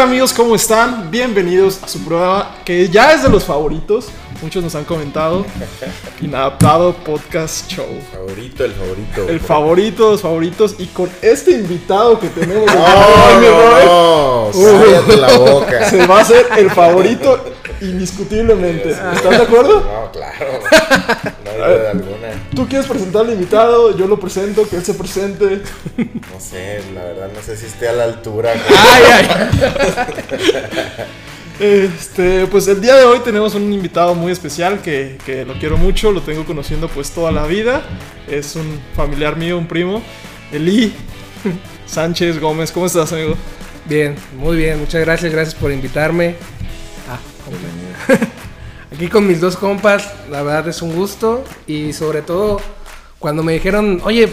tal amigos? ¿Cómo están? Bienvenidos a su prueba que ya es de los favoritos. Muchos nos han comentado. Inadaptado Podcast Show. Favorito, el favorito. El favorito, de los favoritos. Y con este invitado que tenemos. No, no, no. Cállate la boca. Se va a hacer el favorito indiscutiblemente. ¿Estás de acuerdo? No, claro. Alguna. Tú quieres presentar al invitado, yo lo presento, que él se presente. No sé, la verdad, no sé si esté a la altura. Ay, ay. Este, pues el día de hoy tenemos un invitado muy especial que, que lo quiero mucho, lo tengo conociendo pues toda la vida. Es un familiar mío, un primo, Eli Sánchez Gómez. ¿Cómo estás, amigo? Bien, muy bien, muchas gracias, gracias por invitarme. Ah. Aquí con mis dos compas, la verdad es un gusto y sobre todo cuando me dijeron, oye,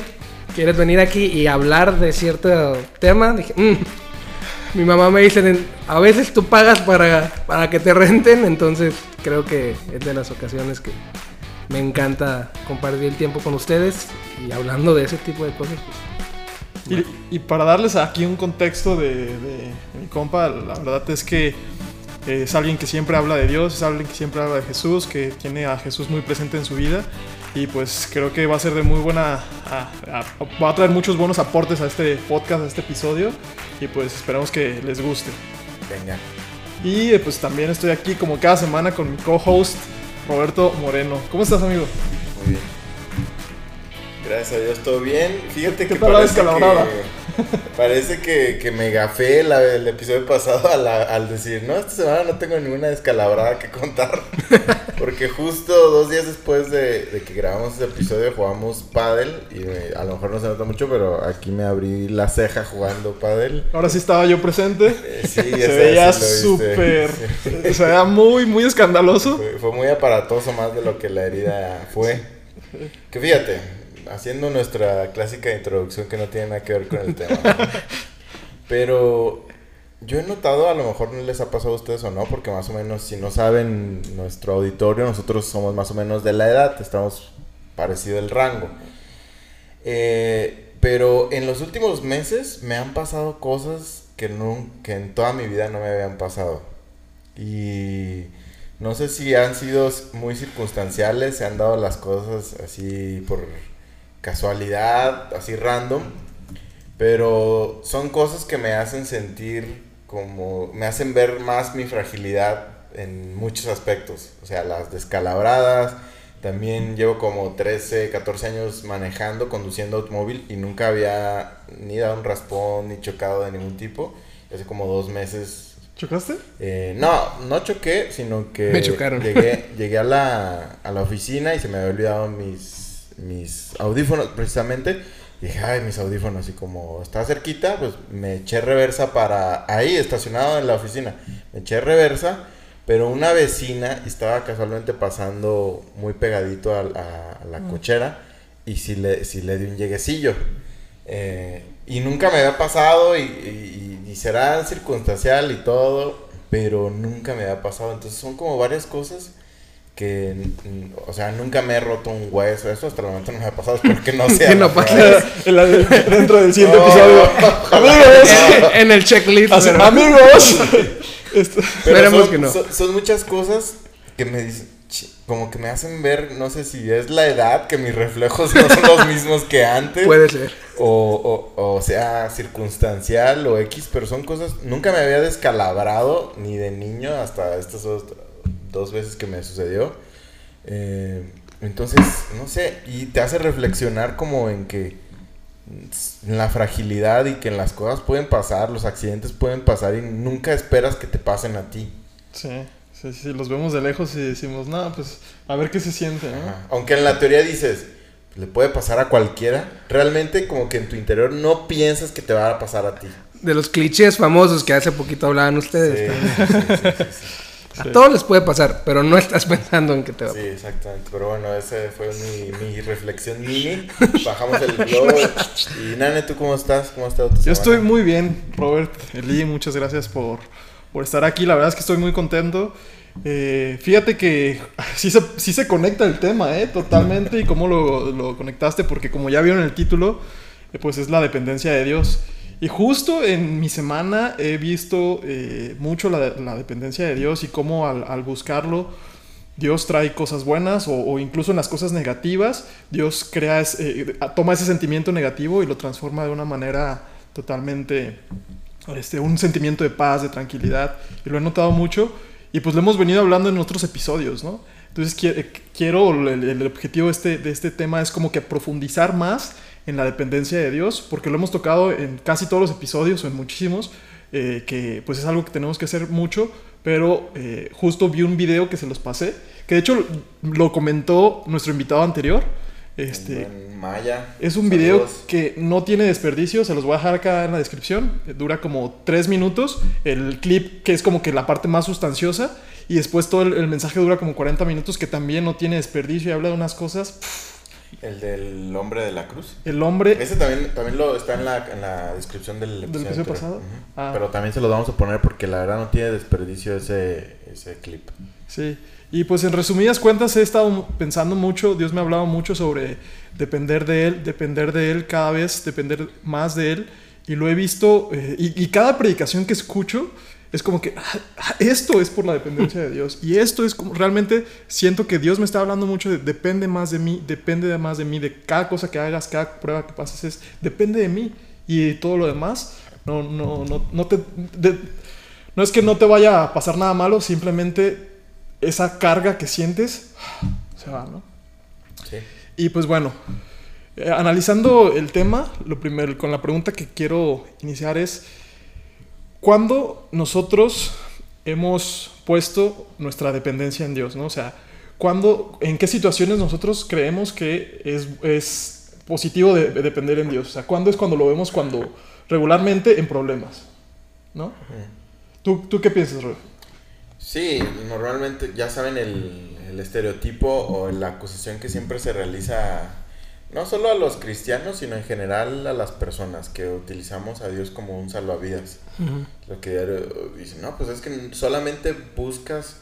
¿quieres venir aquí y hablar de cierto tema? Dije, "Mm". mi mamá me dice, a veces tú pagas para, para que te renten, entonces creo que es de las ocasiones que me encanta compartir el tiempo con ustedes y hablando de ese tipo de cosas. pues, Y, y para darles aquí un contexto de, de mi compa, la verdad es que es alguien que siempre habla de Dios, es alguien que siempre habla de Jesús, que tiene a Jesús muy presente en su vida y pues creo que va a ser de muy buena, a- a- va a traer muchos buenos aportes a este podcast, a este episodio y pues esperamos que les guste. Venga. Y eh, pues también estoy aquí como cada semana con mi co-host Roberto Moreno. ¿Cómo estás amigo? Muy bien. Gracias a Dios, todo bien. Fíjate ¿Qué que parece que, parece que, que me gafé la- el episodio pasado al, al decir, no, esta semana no tengo ninguna descalabrada que contar. Porque justo dos días después de, de que grabamos ese episodio jugamos pádel y me- a lo mejor no se nota mucho, pero aquí me abrí la ceja jugando pádel. Ahora sí estaba yo presente. Eh, sí, Se veía súper, Sí. se veía muy, muy escandaloso. Fue, fue muy aparatoso más de lo que la herida fue. Que fíjate, haciendo nuestra clásica introducción que no tiene nada que ver con el tema. ¿no? Pero yo he notado, a lo mejor no les ha pasado a ustedes o no, porque más o menos, si no saben nuestro auditorio, nosotros somos más o menos de la edad, estamos parecido el rango. Eh, pero en los últimos meses me han pasado cosas que, nun- que en toda mi vida no me habían pasado. Y no sé si han sido muy circunstanciales, se han dado las cosas así por casualidad, así random. Pero son cosas que me hacen sentir como, me hacen ver más mi fragilidad en muchos aspectos. O sea, las descalabradas, también llevo como 13, 14 años manejando, conduciendo automóvil y nunca había ni dado un raspón ni chocado de ningún tipo. Hace como dos meses ¿Chocaste? eh, no, no choqué, sino que Me chocaron. Llegué, llegué a, la, a la oficina y se me había olvidado mis, mis audífonos precisamente. Y dije, ay, mis audífonos. Y como está cerquita, pues me eché reversa para ahí, estacionado en la oficina. Me eché reversa, pero una vecina estaba casualmente pasando muy pegadito a, a- a la cochera y sí le, sí le di un lleguecillo. Eh, y nunca me había pasado y, y- y será circunstancial y todo, pero nunca me había pasado. Entonces son como varias cosas que, o sea, nunca me he roto un hueso. Eso hasta el momento no me ha pasado, espero que no sea. No dentro del siguiente No. episodio. Amigos, en el checklist. amigos. Esto- Pero Esperemos son, que no. son- son muchas cosas que me dicen, "Ch- como que me hacen ver, no sé si es la edad, que mis reflejos no son los mismos que antes. Puede ser. O, o, o sea, circunstancial o X, pero son cosas. Nunca me había descalabrado ni de niño hasta estas dos, dos veces que me sucedió. Eh, entonces, no sé, y te hace reflexionar como en que en la fragilidad y que en las cosas pueden pasar, los accidentes pueden pasar y nunca esperas que te pasen a ti. Sí, sí, sí, los vemos de lejos y decimos, no, pues a ver qué se siente, ¿no? Ajá. Aunque en la teoría dices, le puede pasar a cualquiera, realmente como que en tu interior no piensas que te va a pasar a ti. De los clichés famosos que hace poquito hablaban ustedes. Sí, también. sí, sí, sí, sí. A todos les puede pasar, pero no estás pensando en que te va a Sí, exactamente. Pero bueno, esa fue mi, mi reflexión mini. Bajamos el globo. Y Nane, ¿tú cómo estás? ¿Cómo tu Yo semana? estoy muy bien, Robert, Eli, muchas gracias por, por estar aquí. La verdad es que estoy muy contento. Eh, fíjate que sí se, sí se conecta el tema, ¿eh? Totalmente. Y cómo lo, lo conectaste, porque como ya vieron el título, eh, pues es la dependencia de Dios. Y justo en mi semana he visto eh, mucho la, dependencia de Dios y cómo al, buscarlo Dios trae cosas buenas o, incluso en las cosas negativas, Dios crea, eh, toma ese sentimiento negativo y lo transforma de una manera totalmente, este, un sentimiento de paz, de tranquilidad. Y lo he notado mucho y pues lo hemos venido hablando en otros episodios, ¿no? Entonces eh, quiero, el, el objetivo de este, de este tema es como que profundizar más en la dependencia de Dios, porque lo hemos tocado en casi todos los episodios o en muchísimos, eh, que pues es algo que tenemos que hacer mucho, pero eh, justo vi un video que se los pasé, que de hecho lo comentó nuestro invitado anterior. Este, Maya. Es un Saludos. video que no tiene desperdicio, se los voy a dejar acá en la descripción. Dura como tres minutos. El clip que es como que la parte más sustanciosa. Y después todo el, el mensaje dura como 40 minutos que también no tiene desperdicio y habla de unas cosas. Pff, el del hombre de la cruz. El hombre. Ese también, también lo está en la, en la descripción del episodio, ¿Del episodio pasado. Uh -huh. ah. Pero también se lo vamos a poner porque la verdad no tiene desperdicio ese, ese clip. Sí. Y pues en resumidas cuentas he estado pensando mucho, Dios me ha hablado mucho sobre depender de Él, depender de Él cada vez, depender más de Él. Y lo he visto, eh, y, y, cada predicación que escucho es como que ah, esto es por la dependencia de Dios. Y esto es como realmente siento que Dios me está hablando mucho de depende más de mí, depende de más de mí, de cada cosa que hagas, cada prueba que pases, es depende de mí. Y todo lo demás, no, no, no, no te... De, no es que no te vaya a pasar nada malo, simplemente esa carga que sientes se va, ¿no? Sí. Y pues bueno, eh, analizando el tema, lo primero, con la pregunta que quiero iniciar es, ¿cuándo nosotros hemos puesto nuestra dependencia en Dios, ¿no? O sea, ¿cuándo, en qué situaciones nosotros creemos que es, es positivo de, de, depender en Dios? O sea, ¿cuándo es cuando lo vemos cuando regularmente en problemas, ¿no? ¿Tú, ¿Tú qué piensas, Roy? Sí, normalmente ya saben el, el, estereotipo o la acusación que siempre se realiza, no solo a los cristianos, sino en general a las personas que utilizamos a Dios como un salvavidas. Uh -huh. Lo que dicen, no, pues es que solamente buscas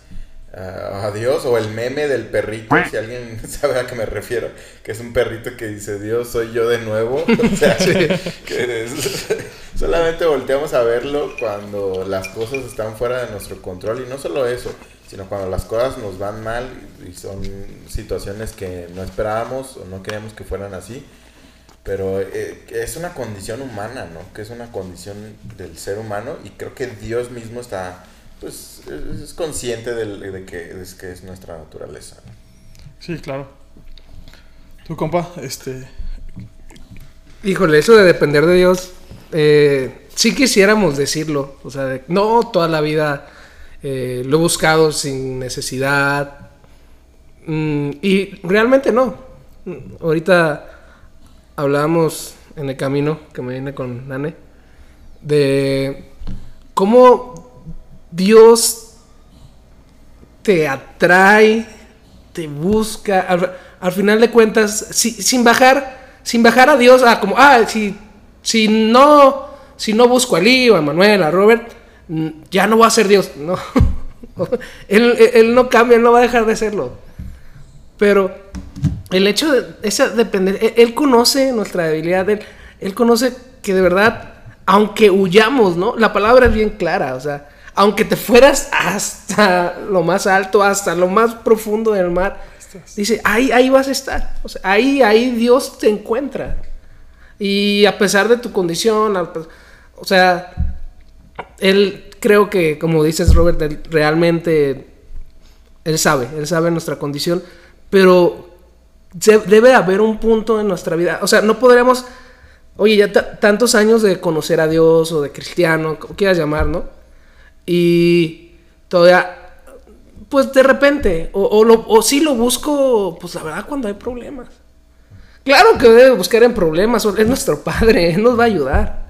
uh, a Dios o el meme del perrito, si alguien sabe a qué me refiero, que es un perrito que dice, Dios, soy yo de nuevo. O sea, sí. que es, solamente volteamos a verlo cuando las cosas están fuera de nuestro control y no solo eso, sino cuando las cosas nos van mal y son situaciones que no esperábamos o no queríamos que fueran así. Pero eh, es una condición humana, ¿no? Que es una condición del ser humano y creo que Dios mismo está, pues, es, es consciente de, de, que, de, que, es nuestra naturaleza. ¿no? Sí, claro. Tu compa, este... Híjole, eso de depender de Dios, eh, sí quisiéramos decirlo. O sea, de, no toda la vida eh, lo he buscado sin necesidad. Mm, y realmente no. Ahorita hablábamos en el camino que me viene con Nane de cómo Dios te atrae, te busca. Al, al final de cuentas, si, sin bajar, sin bajar a Dios a como, ah, si, si no, si no busco a Lee o a Manuel, a Robert, ya no va a ser Dios. No. él, él, no cambia, él no va a dejar de serlo. Pero el hecho de esa él, él, conoce nuestra debilidad, él, él conoce que de verdad, aunque huyamos, ¿no? La palabra es bien clara, o sea, aunque te fueras hasta lo más alto, hasta lo más profundo del mar, dice, ahí, ahí vas a estar. O sea, ahí, ahí Dios te encuentra. Y a pesar de tu condición, o sea, él creo que, como dices Robert, él realmente, él sabe, él sabe nuestra condición, pero debe haber un punto en nuestra vida, o sea, no podríamos, oye, ya tantos años de conocer a Dios o de cristiano, como quieras llamar, ¿no? Y todavía, pues de repente, o, o, lo, o sí lo busco, pues la verdad cuando hay problemas. Claro que debe buscar en problemas, es nuestro padre, él nos va a ayudar.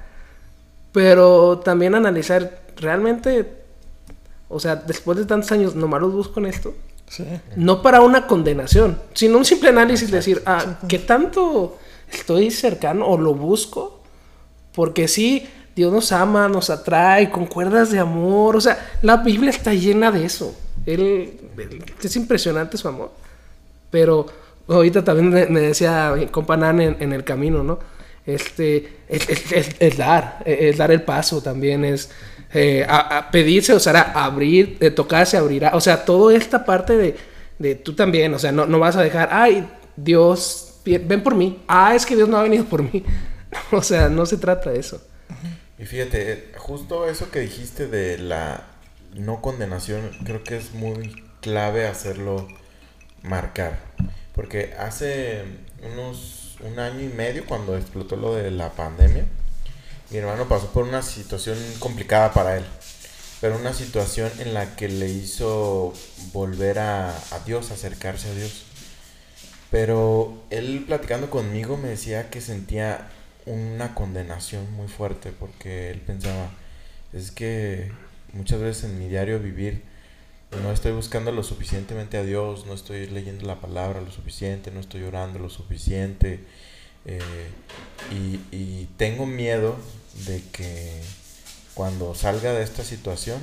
Pero también analizar realmente, o sea, después de tantos años, nomás los busco en esto. Sí. No para una condenación, sino un simple análisis, de decir, ah, ¿qué tanto estoy cercano o lo busco? Porque sí, Dios nos ama, nos atrae con cuerdas de amor. O sea, la Biblia está llena de eso. Él, él es impresionante su amor. Pero ahorita también me decía mi compa Nan en, en, el camino, ¿no? Este, es, es- dar, es dar el paso también, es eh, a- pedirse, o sea, abrir, de tocarse, abrirá, o sea, toda esta parte de, de tú también, o sea, no, no vas a dejar, ay, Dios, ven por mí, ah, es que Dios no ha venido por mí, o sea, no se trata de eso. Y fíjate, eh, justo eso que dijiste de la no condenación, creo que es muy clave hacerlo marcar. Porque hace unos un año y medio, cuando explotó lo de la pandemia, mi hermano pasó por una situación complicada para él. Pero una situación en la que le hizo volver a, a Dios, acercarse a Dios. Pero él platicando conmigo me decía que sentía una condenación muy fuerte porque él pensaba, es que muchas veces en mi diario vivir no estoy buscando lo suficientemente a Dios, no estoy leyendo la palabra lo suficiente, no estoy orando lo suficiente eh, y, y tengo miedo de que cuando salga de esta situación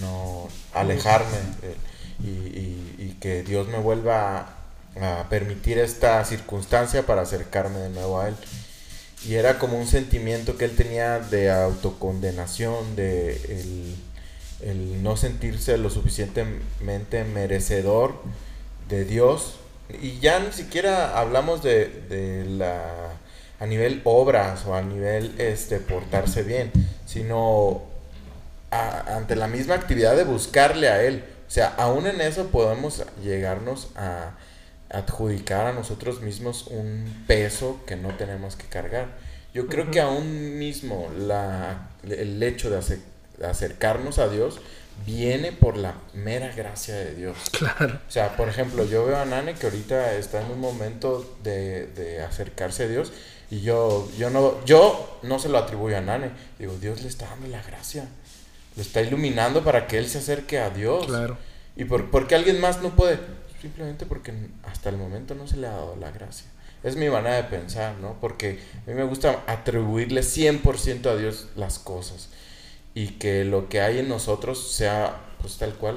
no alejarme y, y- que Dios me vuelva a, permitir esta circunstancia para acercarme de nuevo a Él. Y era como un sentimiento que él tenía de autocondenación, de el no sentirse lo suficientemente merecedor de Dios. Y ya ni siquiera hablamos de, de la a nivel obras o a nivel este portarse bien, sino a- ante la misma actividad de buscarle a él. O sea, aún en eso podemos llegarnos a adjudicar a nosotros mismos un peso que no tenemos que cargar. Yo creo que aún mismo la, el hecho de, ace- de acercarnos a Dios viene por la mera gracia de Dios. Claro. O sea, por ejemplo, yo veo a Nane que ahorita está en un momento de, de acercarse a Dios y yo, yo, no, yo no se lo atribuyo a Nane. Digo, Dios le está dando la gracia. Lo está iluminando para que él se acerque a Dios. Claro. ¿Y por, por qué alguien más no puede? Simplemente porque hasta el momento no se le ha dado la gracia. Es mi manera de pensar, ¿no? Porque a mí me gusta atribuirle 100% a Dios las cosas. Y que lo que hay en nosotros sea pues tal cual.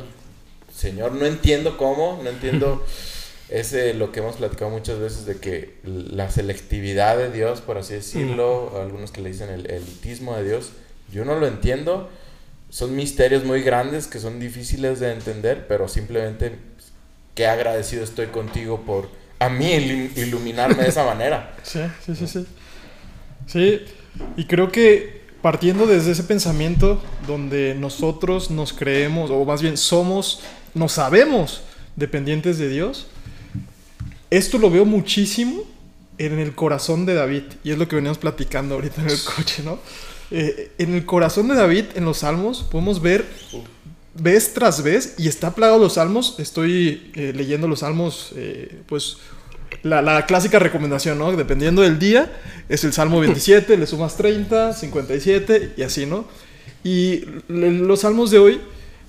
Señor, no entiendo cómo, no entiendo ese lo que hemos platicado muchas veces de que la selectividad de Dios, por así decirlo, algunos que le dicen el elitismo de Dios, yo no lo entiendo. Son misterios muy grandes que son difíciles de entender, pero simplemente pues, qué agradecido estoy contigo por a mí ilu- iluminarme de esa manera. Sí, sí, sí, sí. Sí, y creo que partiendo desde ese pensamiento donde nosotros nos creemos, o más bien somos, nos sabemos dependientes de Dios, esto lo veo muchísimo en el corazón de David, y es lo que veníamos platicando ahorita en el coche, ¿no? Eh, en el corazón de David, en los salmos, podemos ver vez tras vez, y está plagado los salmos, estoy eh, leyendo los salmos, eh, pues la, la clásica recomendación, ¿no? Dependiendo del día, es el Salmo 27, le sumas 30, 57 y así, ¿no? Y los salmos de hoy,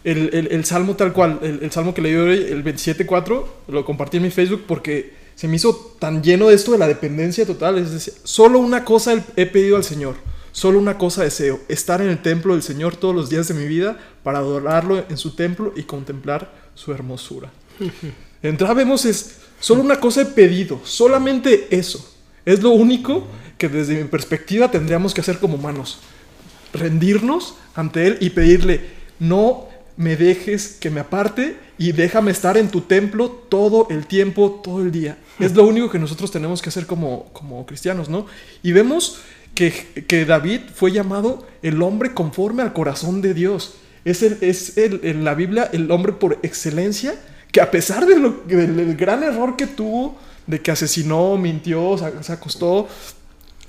el, el- el salmo tal cual, el, el salmo que leí hoy, el 27.4, lo compartí en mi Facebook porque se me hizo tan lleno de esto de la dependencia total. Es decir, solo una cosa he pedido al Señor, solo una cosa deseo, estar en el templo del Señor todos los días de mi vida para adorarlo en su templo y contemplar su hermosura. Entonces vemos es, solo una cosa he pedido, solamente eso. Es lo único que desde mi perspectiva tendríamos que hacer como humanos. Rendirnos ante Él y pedirle, no me dejes que me aparte y déjame estar en tu templo todo el tiempo, todo el día. Es lo único que nosotros tenemos que hacer como, como cristianos, ¿no? Y vemos que, que David fue llamado el hombre conforme al corazón de Dios. Es, el, es el, en la Biblia el hombre por excelencia que a pesar de lo, del, gran error que tuvo, de que asesinó, mintió, se, acostó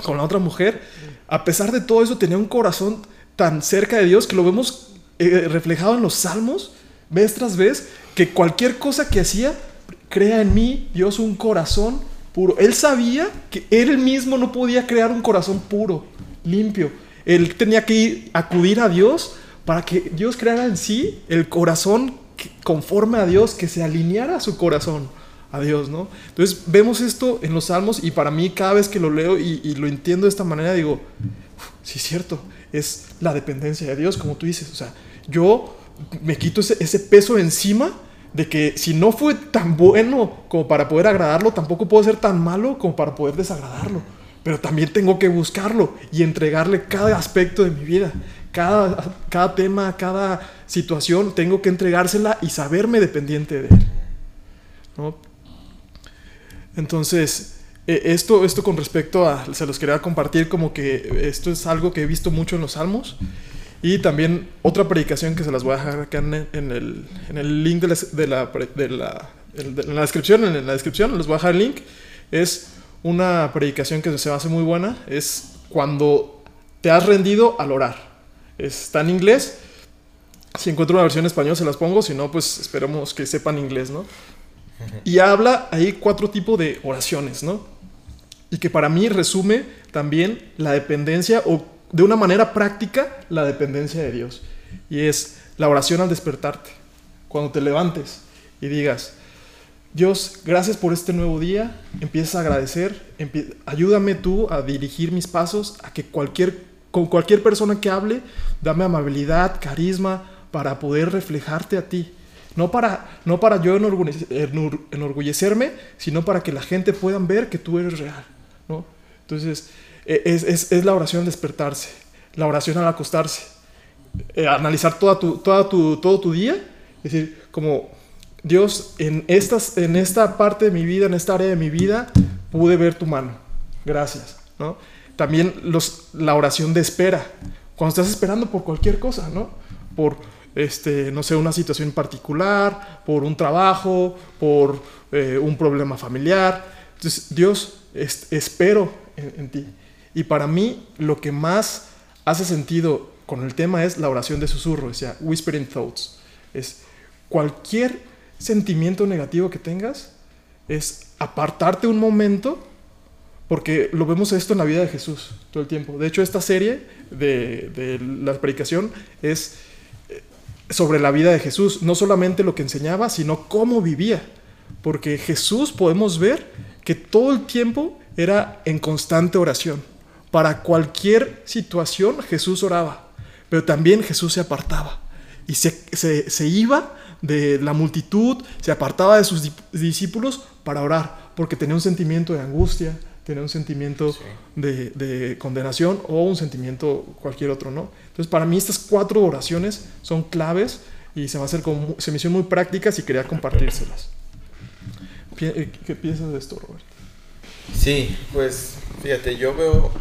con la otra mujer, a pesar de todo eso tenía un corazón tan cerca de Dios que lo vemos eh, reflejado en los salmos, vez tras vez, que cualquier cosa que hacía, crea en mí, Dios, un corazón puro. Él sabía que él mismo no podía crear un corazón puro, limpio. Él tenía que ir, acudir a Dios para que Dios creara en sí el corazón conforme a Dios, que se alineara su corazón a Dios, ¿no? Entonces vemos esto en los salmos y para mí cada vez que lo leo y, y lo entiendo de esta manera digo, sí es cierto, es la dependencia de Dios, como tú dices, o sea, yo me quito ese, ese peso encima de que si no fue tan bueno como para poder agradarlo, tampoco puedo ser tan malo como para poder desagradarlo. pero también tengo que buscarlo y entregarle cada aspecto de mi vida. Cada, cada tema, cada situación, tengo que entregársela y saberme dependiente de él. ¿no? Entonces, e, esto, esto con respecto a, se los quería compartir como que esto es algo que he visto mucho en los salmos. Y también otra predicación que se las voy a dejar acá en, el, en el, link de la, de la, en la descripción, en la descripción les voy a dejar el link, es una predicación que se me hace muy buena, es cuando te has rendido al orar. Está en inglés, si encuentro una versión en español se las pongo, si no, pues esperemos que sepan inglés, ¿no? Y habla ahí cuatro tipos de oraciones, ¿no? Y que para mí resume también la dependencia o de una manera práctica la dependencia de Dios. Y es la oración al despertarte. Cuando te levantes y digas, Dios, gracias por este nuevo día, empiezas a agradecer, ayúdame tú a dirigir mis pasos, a que cualquier, con cualquier persona que hable, dame amabilidad, carisma, para poder reflejarte a ti. No para, no para yo enorgullecerme, sino para que la gente pueda ver que tú eres real. ¿no? Entonces, e, es, es, la oración despertarse, la oración al acostarse, eh, analizar toda tu, toda tu, todo tu día, es decir, como Dios, en, estas, en esta parte de mi vida, en esta área de mi vida, pude ver tu mano. Gracias. ¿no? También los, la oración de espera, cuando estás esperando por cualquier cosa, ¿no? Por este, no sé, una situación particular, por un trabajo, por eh, un problema familiar. Entonces, Dios, espero en, ti. Y para mí, lo que más hace sentido con el tema es la oración de susurro, o sea, whispering thoughts. Es cualquier sentimiento negativo que tengas, es apartarte un momento, porque lo vemos esto en la vida de Jesús todo el tiempo. De hecho, esta serie de, de la predicación es sobre la vida de Jesús, no solamente lo que enseñaba, sino cómo vivía. Porque Jesús podemos ver que todo el tiempo era en constante oración. Para cualquier situación Jesús oraba, pero también Jesús se apartaba y se, iba de la multitud, se apartaba de sus discípulos para orar, porque tenía un sentimiento de angustia, tenía un sentimiento de, de, condenación o un sentimiento cualquier otro, ¿no? Entonces, para mí estas cuatro oraciones son claves y se, va a hacer como, se me hicieron muy prácticas y quería compartírselas. Eh, ¿Qué piensas de esto, Roberto? Sí, pues fíjate, yo veo,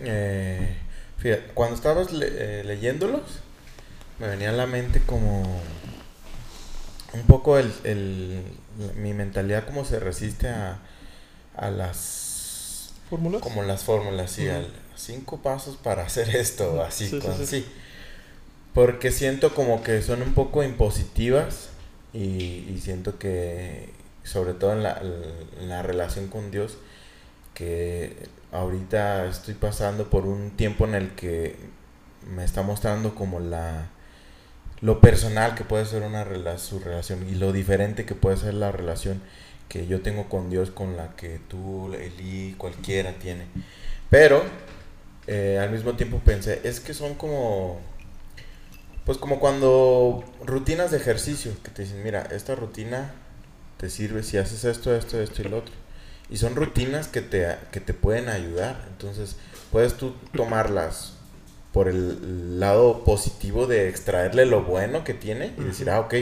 eh, fíjate, cuando estabas eh, leyéndolos, me venía a la mente como un poco el, el mi mentalidad como se resiste a, a las fórmulas como las fórmulas sí al, cinco pasos para hacer esto, así, sí, Porque siento como que son un poco impositivas y, siento que, sobre todo en la, en la, relación con Dios, que ahorita estoy pasando por un tiempo en el que me está mostrando como la lo personal que puede ser una su relación y lo diferente que puede ser la relación que yo tengo con Dios con la que tú, Eli, cualquiera tiene. Pero eh, al mismo tiempo pensé, es que son como, pues como cuando rutinas de ejercicio, que te dicen, mira, esta rutina te sirve si haces esto, esto, esto y lo otro. Y son rutinas que te, que te pueden ayudar. Entonces, puedes tú tomarlas por el lado positivo de extraerle lo bueno que tiene y decir, ah, ok,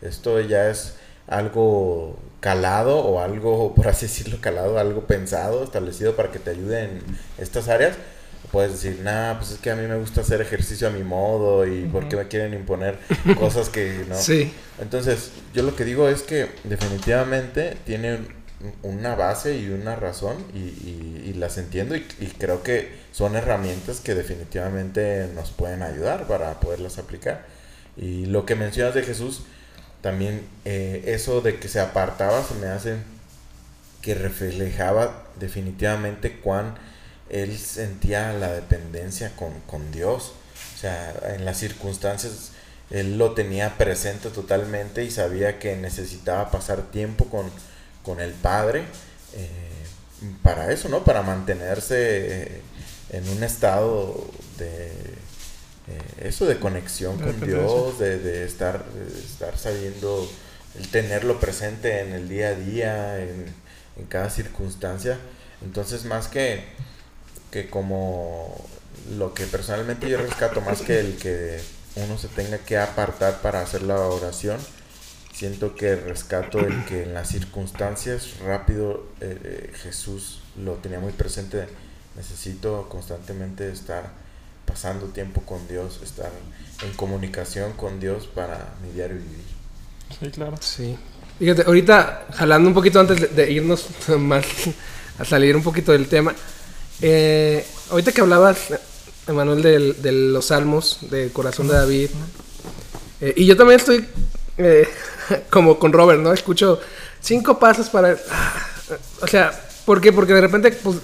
esto ya es algo calado o algo, por así decirlo, calado, algo pensado, establecido para que te ayude en estas áreas puedes decir, nah, pues es que a mí me gusta hacer ejercicio a mi modo y por qué me quieren imponer cosas que no. Sí. Entonces, yo lo que digo es que definitivamente tiene una base y una razón y, y, las entiendo y, y, creo que son herramientas que definitivamente nos pueden ayudar para poderlas aplicar. Y lo que mencionas de Jesús, también eh, eso de que se apartaba se me hace que reflejaba definitivamente cuán él sentía la dependencia con, Dios. O sea, en las circunstancias él lo tenía presente totalmente y sabía que necesitaba pasar tiempo con, el Padre eh, para eso, ¿no? Para mantenerse eh, en un estado de eh, eso, de conexión con Dios, de, estar, estar sabiendo, el tenerlo presente en el día a día, en, en cada circunstancia. Entonces, más que que como lo que personalmente yo rescato más que el que uno se tenga que apartar para hacer la oración, siento que rescato el que en las circunstancias rápido eh, eh, Jesús lo tenía muy presente. Necesito constantemente estar pasando tiempo con Dios, estar en comunicación con Dios para mi diario vivir. Sí, claro. Sí. Fíjate, ahorita, jalando un poquito antes de, irnos más a salir un poquito del tema, eh, ahorita que hablabas, Emanuel, de, los salmos, del corazón de David, eh, y yo también estoy eh, como con Robert, ¿no? Escucho cinco pasos para... ah, o sea, ¿por qué? Porque de repente, pues,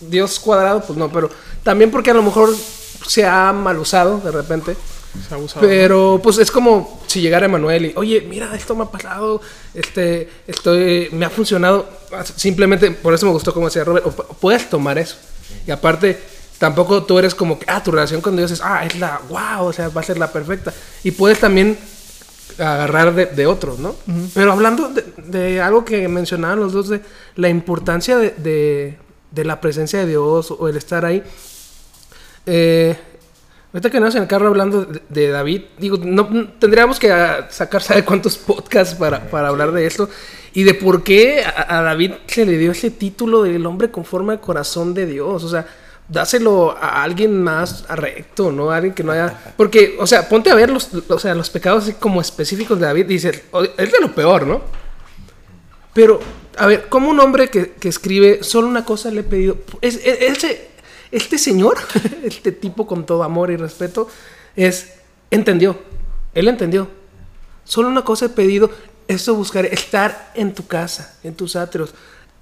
Dios cuadrado, pues no, pero también porque a lo mejor se ha mal usado de repente. Se ha abusado. Pero pues es como si llegara Emanuel y, oye, mira, esto me ha pasado, este, estoy, me ha funcionado. Simplemente, por eso me gustó como decía Robert, puedes tomar eso. Y aparte, tampoco tú eres como que, ah, tu relación con Dios es, ah, es la, wow, o sea, va a ser la perfecta. Y puedes también agarrar de, de otros, ¿no? Pero hablando de, de algo que mencionaban los dos, de la importancia de, de la presencia de Dios o el estar ahí. Eh, ahorita que andas en el carro hablando de, de David, digo, no, tendríamos que ah, sacar, ¿sabe cuántos podcasts para, para hablar de esto? Y de por qué a, David se le dio ese título del hombre conforme al corazón de Dios. O sea, dáselo a alguien más recto, ¿no? A alguien que no haya... Porque, o sea, ponte a ver los, o sea, los pecados como específicos de David. Dice, es de lo peor, ¿no? Pero, a ver, como un hombre que, que escribe, solo una cosa le he pedido. Es, es- ese- este señor, este tipo con todo amor y respeto, es, entendió. Él entendió. Solo una cosa he pedido, esto buscaré, estar en tu casa, en tus atrios.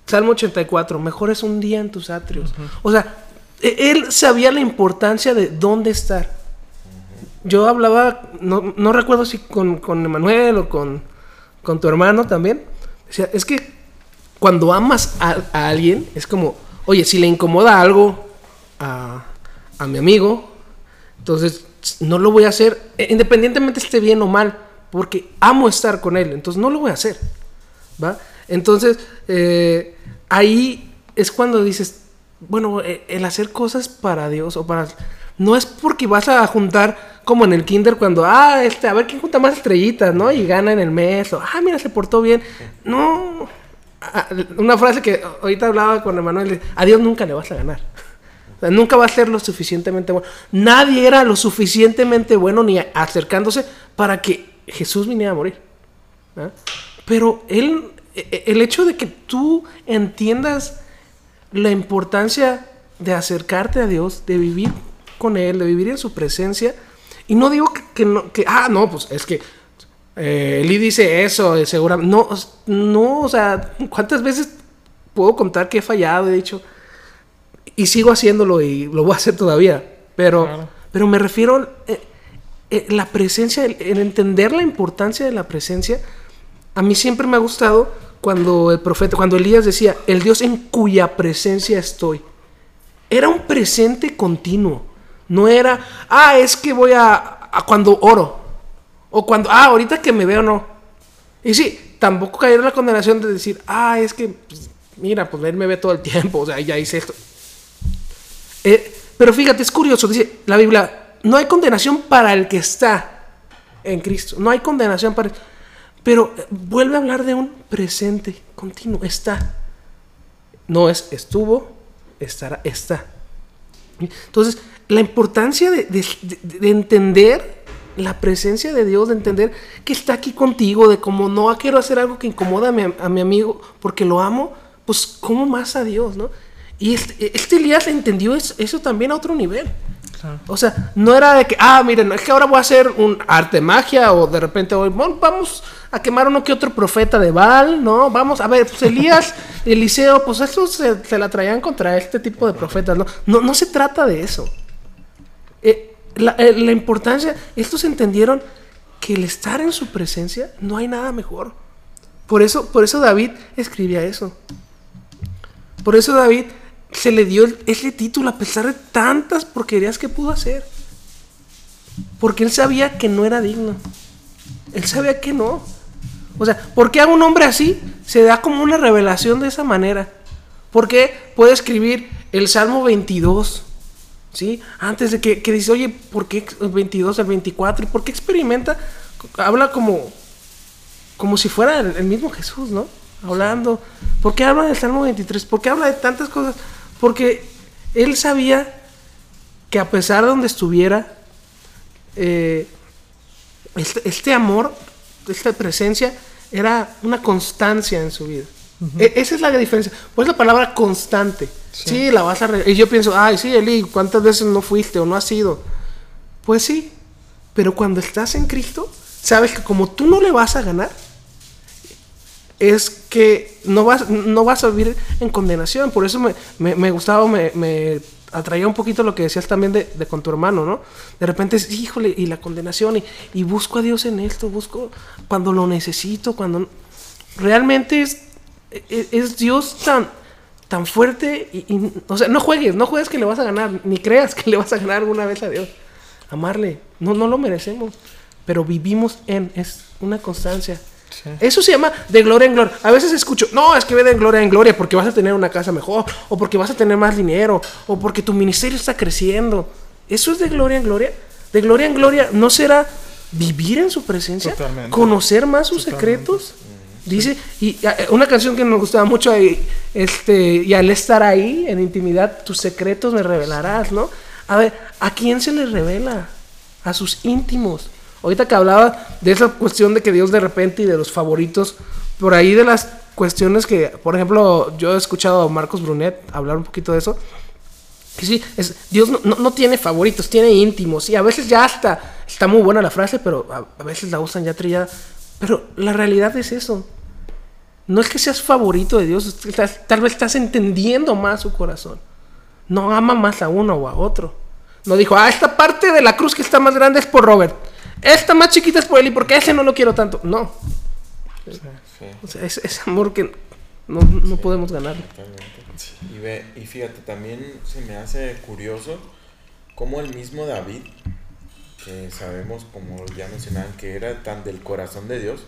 Salmo 84, mejor es un día en tus atrios. O sea, e- él sabía la importancia de dónde estar. Yo hablaba, no, no recuerdo si con, con Emanuel o con, con tu hermano también. O sea, es que cuando amas a, a alguien, es como, oye, si le incomoda algo a, a mi amigo, entonces no lo voy a hacer, eh, independientemente esté bien o mal, porque amo estar con él, entonces no lo voy a hacer. ¿Va? Entonces, eh, ahí es cuando dices, bueno, eh, el hacer cosas para Dios o para... No es porque vas a juntar como en el kinder cuando, ah, este, a ver quién junta más estrellitas, ¿no? Y gana en el mes, o, ah, mira, se portó bien. No, una frase que ahorita hablaba con Emanuel, a Dios nunca le vas a ganar. Nunca va a ser lo suficientemente bueno. Nadie era lo suficientemente bueno ni acercándose para que Jesús viniera a morir. Pero él, e- e- el hecho de que tú entiendas la importancia de acercarte a Dios, de vivir con Él, de vivir en su presencia, y no digo que, no, que, ah, no, pues es que eh, dice eso, eh, seguramente, no, no, o sea, ¿cuántas veces puedo contar que he fallado, he dicho, y sigo haciéndolo y lo voy a hacer todavía, pero, Claro. pero me refiero eh, eh, la presencia, el, el entender la importancia de la presencia, a mí siempre me ha gustado cuando el profeta, cuando Elías decía, el Dios en cuya presencia estoy. Era un presente continuo. No era, ah, es que voy a, a cuando oro. O cuando, ah, ahorita que me veo, no. Y sí, tampoco caer en la condenación de decir, ah, es que, pues, mira, pues él me ve todo el tiempo, o sea, ya hice esto. Eh, pero fíjate, es curioso, dice la Biblia, no hay condenación para el que está en Cristo, no hay condenación para... Pero vuelve a hablar de un presente continuo, está. No es estuvo, estará, está. Entonces, la importancia de, de- de- de entender la presencia de Dios, de entender que está aquí contigo, de como no quiero hacer algo que incomoda a mi, a mi amigo porque lo amo, pues como más a Dios, ¿no? Y este, este Elías entendió es- eso también a otro nivel. Claro. O sea, no era de que, ah, miren, es que ahora voy a hacer un arte magia o de repente bueno, vamos a quemar uno que otro profeta de Baal, ¿no? Vamos, a ver, pues Elías, Eliseo, pues estos se, se la traían contra este tipo de profetas, ¿no? No, no se trata de eso. Eh, la, eh, la importancia, estos entendieron que el estar en su presencia no hay nada mejor. Por eso, por eso David escribía eso. Por eso David se le dio ese título a pesar de tantas porquerías que pudo hacer. Porque él sabía que no era digno. Él sabía que no. O sea, ¿por qué a un hombre así se da como una revelación de esa manera? ¿Por qué puede escribir el Salmo 22, ¿sí? Antes de que, que dice, oye, ¿por qué el 22, el 24? ¿Y por qué experimenta? Habla como, como si fuera el, el mismo Jesús, ¿no? Hablando. ¿Por qué habla del Salmo 23? ¿Por qué habla de tantas cosas? Porque él sabía que a pesar de donde estuviera, eh, este, este amor, esta presencia, era una constancia en su vida. E- esa es la diferencia. Pues la palabra constante. Sí, la vas a... re- y yo pienso, ay, sí, Eli, ¿cuántas veces no fuiste o no has ido? Pues sí, pero cuando estás en Cristo, sabes que como tú no le vas a ganar, es que no vas, no vas a vivir en condenación. Por eso me, me, gustaba, me, me atraía un poquito lo que decías también de, de con tu hermano, ¿no? De repente es, híjole, y la condenación, y, y busco a Dios en esto, busco cuando lo necesito, cuando... Realmente es, es, es Dios tan, tan fuerte, y, y- o sea, no juegues, no juegues que le vas a ganar, ni creas que le vas a ganar alguna vez a Dios. Amarle, no, no lo merecemos, pero vivimos en, es una constancia. Sí. Eso se llama de gloria en gloria. A veces escucho, no, es que ve de gloria en gloria porque vas a tener una casa mejor, o porque vas a tener más dinero, o porque tu ministerio está creciendo. Eso es de gloria en gloria. De gloria en gloria no será vivir en su presencia, Totalmente. conocer más sus Totalmente. secretos. Dice, y eh, una canción que me gustaba mucho, y, este, y al estar ahí en intimidad, tus secretos me revelarás, ¿no? A ver, ¿a quién se le revela? A sus íntimos. Ahorita que hablaba de esa cuestión de que Dios de repente y de los favoritos, por ahí de las cuestiones que, por ejemplo, yo he escuchado a Marcos Brunet hablar un poquito de eso. Sí, Dios no, no- tiene favoritos, tiene íntimos. Y a veces ya hasta está muy buena la frase, pero a, veces la usan ya trillada. Pero la realidad es eso. No es que seas favorito de Dios, tal vez estás entendiendo más su corazón. No ama más a uno o a otro. No dijo, ah, esta parte de la cruz que está más grande es por Robert. Esta más chiquita es por él y porque ese no lo quiero tanto. No. Sí, O sea, es, es amor que no, no podemos ganar. totalmente. Y, ve, y fíjate, también se me hace curioso cómo el mismo David, que sabemos, como ya mencionaban, que era tan del corazón de Dios,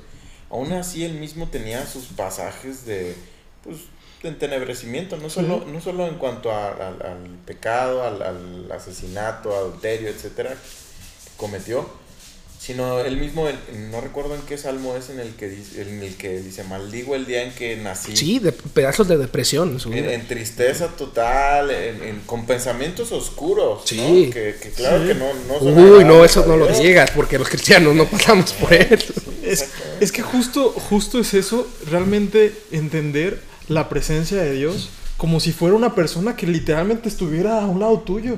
aún así él mismo tenía sus pasajes de, pues, de entenebrecimiento, no solo, no solo en cuanto a- al pecado, al, al asesinato, adulterio, etcétera, que cometió, sino él mismo, no recuerdo en qué salmo es en el que dice, en el que dice maldigo el día en que nací. Sí, de pedazos de depresión en su vida. en tristeza total, en, en- con pensamientos oscuros, ¿no? Sí. Que, que claro Sí. que no, no son Uy, no, eso no lo digas, porque los cristianos no pasamos por eso. Es, es que justo, justo es eso, realmente entender la presencia de Dios como si fuera una persona que literalmente estuviera a un lado tuyo.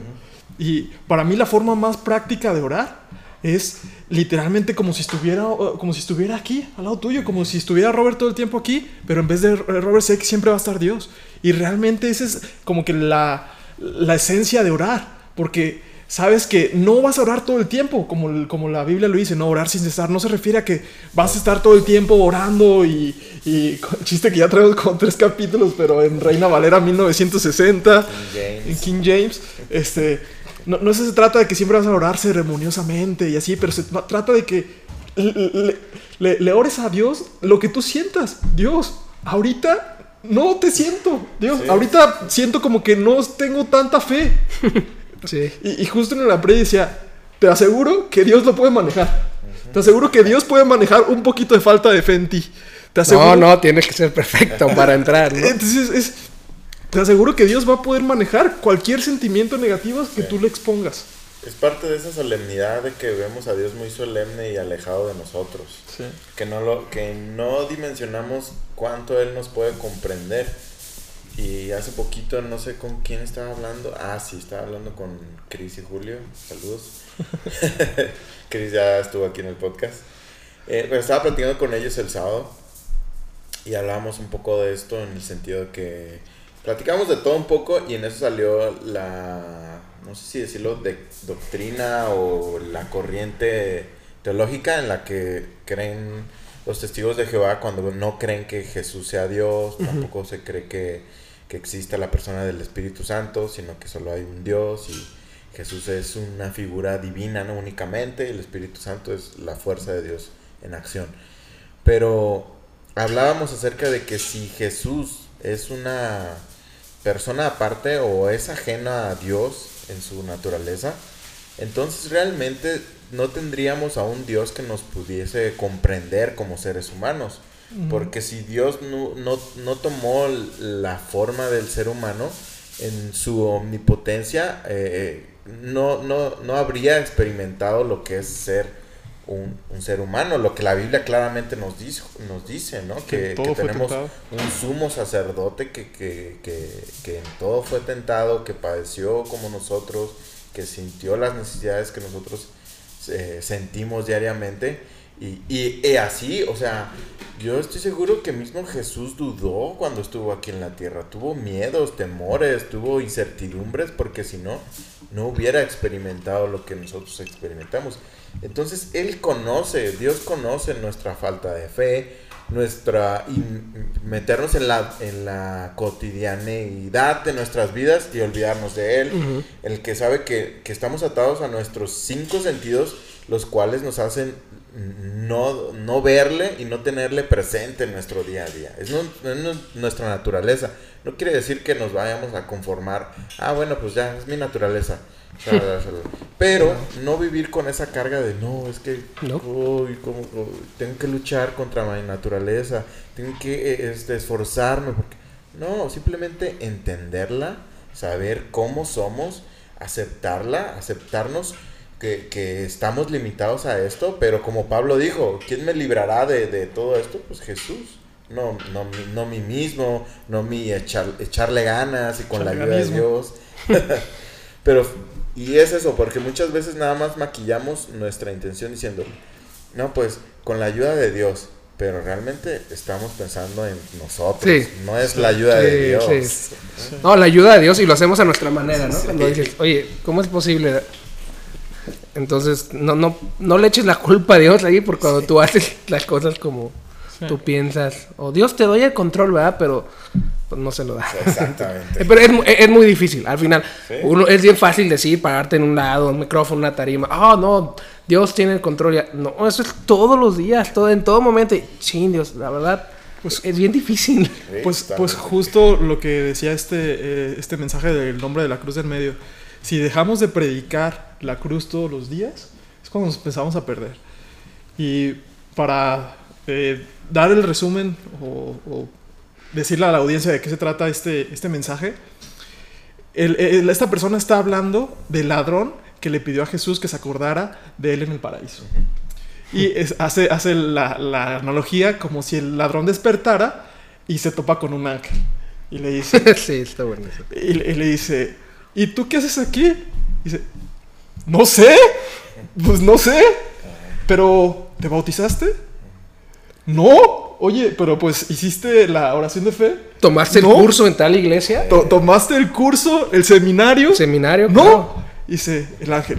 Y para mí la forma más práctica de orar es literalmente como si estuviera como si estuviera aquí al lado tuyo, como si estuviera Robert todo el tiempo aquí, pero en vez de Robert sé que siempre va a estar Dios. Y realmente esa es como que la, la esencia de orar, porque sabes que no vas a orar todo el tiempo, como, como la Biblia lo dice, no orar sin cesar, no se refiere a que vas a estar todo el tiempo orando y, y chiste que ya traemos como tres capítulos, pero en Reina Valera 1960, King James. King James, este, no, no se trata de que siempre vas a orar ceremoniosamente y así, pero se tra- trata de que le, le- le- le ores a Dios lo que tú sientas. Dios, ahorita no te siento. Dios, Sí. ahorita siento como que no tengo tanta fe. Sí. Y, y justo en la pre decía, te aseguro que Dios lo puede manejar. Te aseguro que Dios puede manejar un poquito de falta de fe en ti. Te aseguro, No, no, tienes que ser perfecto para entrar, ¿no? Entonces, es, te aseguro que Dios va a poder manejar cualquier sentimiento negativo que Sí. tú le expongas. Es parte de esa solemnidad de que vemos a Dios muy solemne y alejado de nosotros. Sí. Que no, lo, que no dimensionamos cuánto Él nos puede comprender. Y hace poquito, no sé con quién estaba hablando. Ah, sí, estaba hablando con Cris y Julio. Saludos. Cris ya estuvo aquí en el podcast. Eh, pero estaba platicando con ellos el sábado. Y hablábamos un poco de esto en el sentido de que platicamos de todo un poco y en eso salió la, no sé si decirlo, de doctrina o la corriente teológica en la que creen los testigos de Jehová cuando no creen que Jesús sea Dios, tampoco se cree que, que exista la persona del Espíritu Santo, sino que solo hay un Dios y Jesús es una figura divina, no únicamente, y el Espíritu Santo es la fuerza de Dios en acción. Pero hablábamos acerca de que si Jesús es una persona aparte o es ajena a Dios en su naturaleza, entonces realmente no tendríamos a un Dios que nos pudiese comprender como seres humanos. Porque si Dios no, no, no, tomó la forma del ser humano en su omnipotencia, eh, no, no, no habría experimentado lo que es ser un, ser humano, lo que la Biblia claramente nos dice, nos dice ¿no? Que, tenemos un sumo sacerdote que, que, que, en todo fue tentado, que padeció como nosotros, que sintió las necesidades que nosotros eh, sentimos diariamente. Y, y, así, o sea, yo estoy seguro que mismo Jesús dudó cuando estuvo aquí en la tierra. Tuvo miedos, temores, tuvo incertidumbres, porque si no, no hubiera experimentado lo que nosotros experimentamos. Entonces Él conoce, Dios conoce nuestra falta de fe, nuestra y meternos en la, en la cotidianeidad de nuestras vidas y olvidarnos de Él. El que sabe que, que, estamos atados a nuestros cinco sentidos, los cuales nos hacen no, no verle y no tenerle presente en nuestro día a día. Es, nuestra naturaleza. No quiere decir que nos vayamos a conformar. Ah, bueno, pues ya, es mi naturaleza. Pero no vivir con esa carga de no, es que tengo que luchar contra mi naturaleza, tengo que eh, este, esforzarme. Porque... No, simplemente entenderla, saber cómo somos, aceptarla, aceptarnos que, estamos limitados a esto, pero como Pablo dijo, ¿quién me librará de, todo esto? Pues Jesús. No, no, no mí mismo, no mi echarle ganas y con la ayuda de Dios. pero, y es eso, porque muchas veces nada más maquillamos nuestra intención diciendo, no, pues con la ayuda de Dios, pero realmente estamos pensando en nosotros. No es la ayuda de Dios. No, la ayuda de Dios y lo hacemos a nuestra manera, ¿no? Cuando dices, oye, ¿cómo es posible? Entonces, no, no, no le eches la culpa a Dios ahí por cuando tú haces las cosas como tú piensas. O Dios te doy el control, ¿verdad? Pero pues, no se lo da. Exactamente. Pero es, es, muy difícil. Al final, uno, es bien fácil decir, pararte en un lado, un micrófono, una tarima. Oh, no, Dios tiene el control. Ya. No, eso es todos los días, todo, en todo momento. Sí, Dios, la verdad. Pues, es bien difícil. pues, pues justo lo que decía este, eh, este mensaje del nombre de la cruz del medio si dejamos de predicar la cruz todos los días, es cuando nos empezamos a perder. Y para eh, dar el resumen o, decirle a la audiencia de qué se trata este, este mensaje, esta persona está hablando del ladrón que le pidió a Jesús que se acordara de él en el paraíso. Y hace, hace la, la, analogía como si el ladrón despertara y se topa con un ángel. Y le dice... sí, está bueno. y le dice, ¿y tú qué haces aquí? dice, no sé, pues no sé, pero ¿te bautizaste? No, oye, pero pues hiciste la oración de fe. ¿Tomaste el curso en tal iglesia? ¿Tomaste el curso, el seminario? ¿Seminario? No, dice el ángel.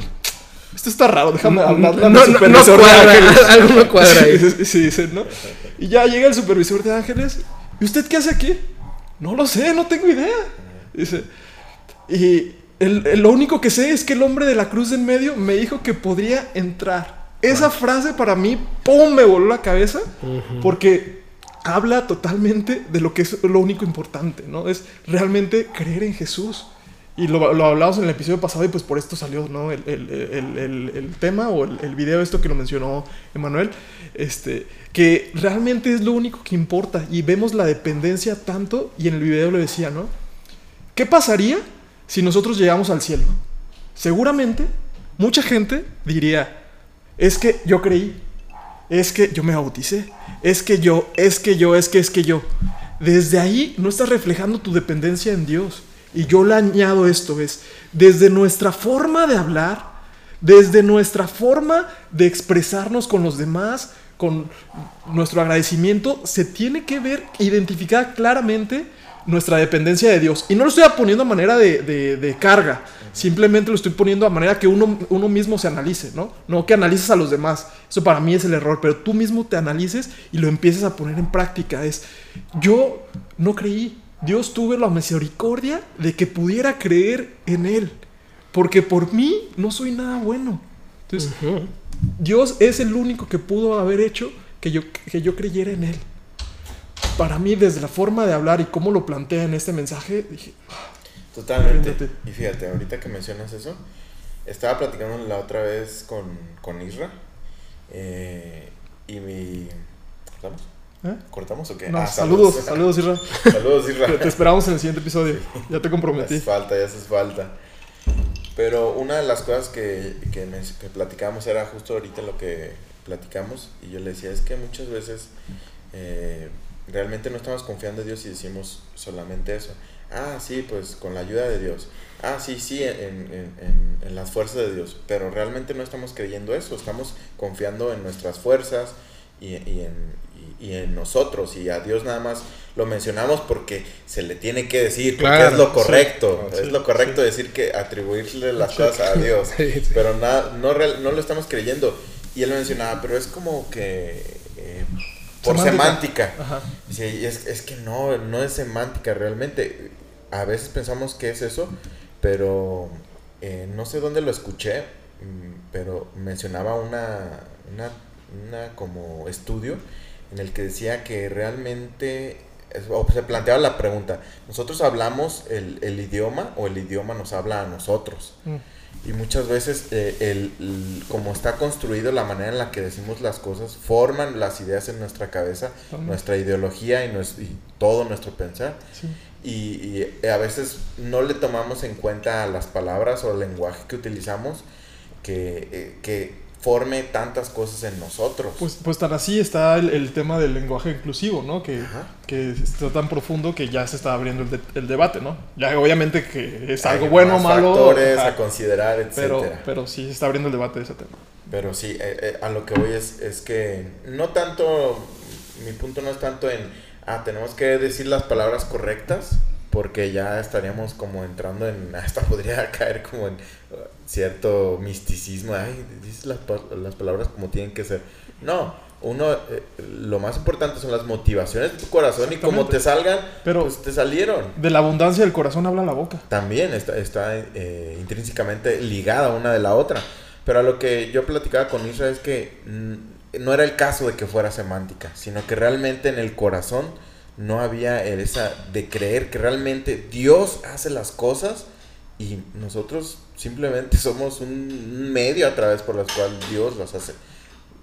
Esto está raro, déjame hablar. No, no, no, no cuadra, algo no cuadra ahí. Sí, sí, dice, ¿no? Y ya llega el supervisor de ángeles. ¿Y usted qué hace aquí? No lo sé, no tengo idea. Dice, y lo único que sé es que el hombre de la cruz en medio me dijo que podría entrar. Esa frase para mí, ¡pum!, me voló la cabeza. Porque habla totalmente de lo que es lo único importante, ¿no? Es realmente creer en Jesús. Y lo, lo hablamos en el episodio pasado y pues por esto salió, ¿no? El, el tema o el, video esto que lo mencionó Emanuel. Este, que realmente es lo único que importa. Y vemos la dependencia tanto. Y en el video lo decía, ¿no? ¿Qué pasaría si nosotros llegamos al cielo? Seguramente mucha gente diría, es que yo creí, es que yo me bauticé, es que yo, es que yo, es que, es que yo. Desde ahí no estás reflejando tu dependencia en Dios. Y yo le añado esto, es, desde nuestra forma de hablar, desde nuestra forma de expresarnos con los demás, con nuestro agradecimiento, se tiene que ver, identificar claramente nuestra dependencia de Dios. Y no lo estoy poniendo a manera de, carga, simplemente lo estoy poniendo a manera que uno, uno, mismo se analice, ¿no? No que analices a los demás. Eso para mí es el error, pero tú mismo te analices y lo empieces a poner en práctica. Es, yo no creí, Dios tuve la misericordia de que pudiera creer en Él, porque por mí no soy nada bueno. Entonces, Dios es el único que pudo haber hecho que yo, que yo creyera en Él. Para mí, desde la forma de hablar y cómo lo plantea en este mensaje, dije, Totalmente. Fíjate. Y fíjate, ahorita que mencionas eso, estaba platicando la otra vez con, con Isra. eh, y mi. ¿Cortamos? ¿eh? ¿Cortamos o qué? No, Ah, saludos, saludos, Isra. saludos, Isra. Te, te esperamos en el siguiente episodio. Ya te Ya comprometí. haces falta, ya haces falta. Pero una de las cosas que, que, me- que platicamos era justo ahorita lo que platicamos. Y yo le decía, es que muchas veces eh, realmente no estamos confiando en Dios y decimos solamente eso. Ah, sí, pues con la ayuda de Dios. Ah, sí, sí, en, en- en- en las fuerzas de Dios. Pero realmente no estamos creyendo eso. Estamos confiando en nuestras fuerzas y, y en, y- en nosotros. Y a Dios nada más lo mencionamos porque se le tiene que decir, porque es lo correcto. Sí, es lo correcto sí. decir que atribuirle las cosas a Dios. Pero na- no, real- no lo estamos creyendo. Y él mencionaba, pero es como que por Semántica. y es, es que no, no es semántica realmente. A veces pensamos que es eso, pero eh, no sé dónde lo escuché, mm, pero mencionaba una, una, una como estudio en el que decía que realmente, o se planteaba la pregunta, ¿nosotros hablamos el, el idioma o el idioma nos habla a nosotros? Mm. Y muchas veces, eh, el, el- como está construido, la manera en la que decimos las cosas, forman las ideas en nuestra cabeza, nuestra ideología y, nues- y todo nuestro pensar. Sí. Y, y a veces no le tomamos en cuenta las palabras o el lenguaje que utilizamos que, eh, que forme tantas cosas en nosotros. Pues, pues tan así está el, el tema del lenguaje inclusivo, ¿no? Que, que está tan profundo que ya se está abriendo el, de- el debate, ¿no? Ya obviamente que es Hay algo bueno o malo. factores a considerar, etcétera. pero, pero sí se está abriendo el debate de ese tema. Pero sí, eh, eh, a lo que voy es, es que no tanto, mi punto no es tanto en, ah, tenemos que decir las palabras correctas, porque ya estaríamos como entrando en, hasta podría caer como en cierto misticismo, ay, dices las, las palabras como tienen que ser. No, uno, eh, lo más importante son las motivaciones de tu corazón y como te salgan, Pero- pues te salieron De la abundancia del corazón habla la boca. también está, está eh, intrínsecamente ligada una de la otra. Pero a lo que yo platicaba con Isra es que mm, no era el caso de que fuera semántica, sino que realmente en el corazón no había esa de creer que realmente Dios hace las cosas y nosotros simplemente somos un medio a través por las cual Dios las hace.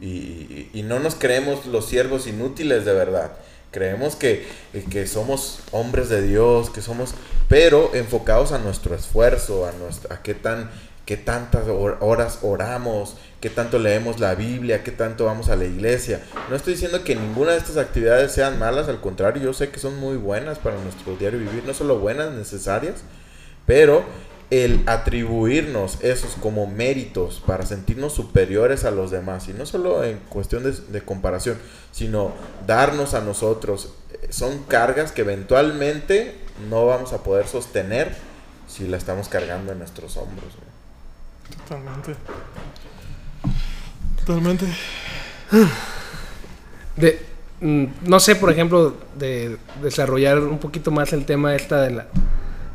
Y, y- no nos creemos los siervos inútiles de verdad. Creemos que, que somos hombres de Dios, que somos, pero enfocados a nuestro esfuerzo, a, nuestra, qué, tan, qué tantas hor- horas oramos, qué tanto leemos la Biblia, qué tanto vamos a la iglesia. No estoy diciendo que ninguna de estas actividades sean malas, al contrario, yo sé que son muy buenas para nuestro diario vivir, no solo buenas, necesarias, pero el atribuirnos esos como méritos para sentirnos superiores a los demás, y no solo en cuestión de, de comparación, sino darnos a nosotros, eh, son cargas que eventualmente no vamos a poder sostener si la estamos cargando en nuestros hombros. ¿no? Totalmente. Totalmente. De, mm, no sé, por ejemplo, de desarrollar un poquito más el tema esta de la,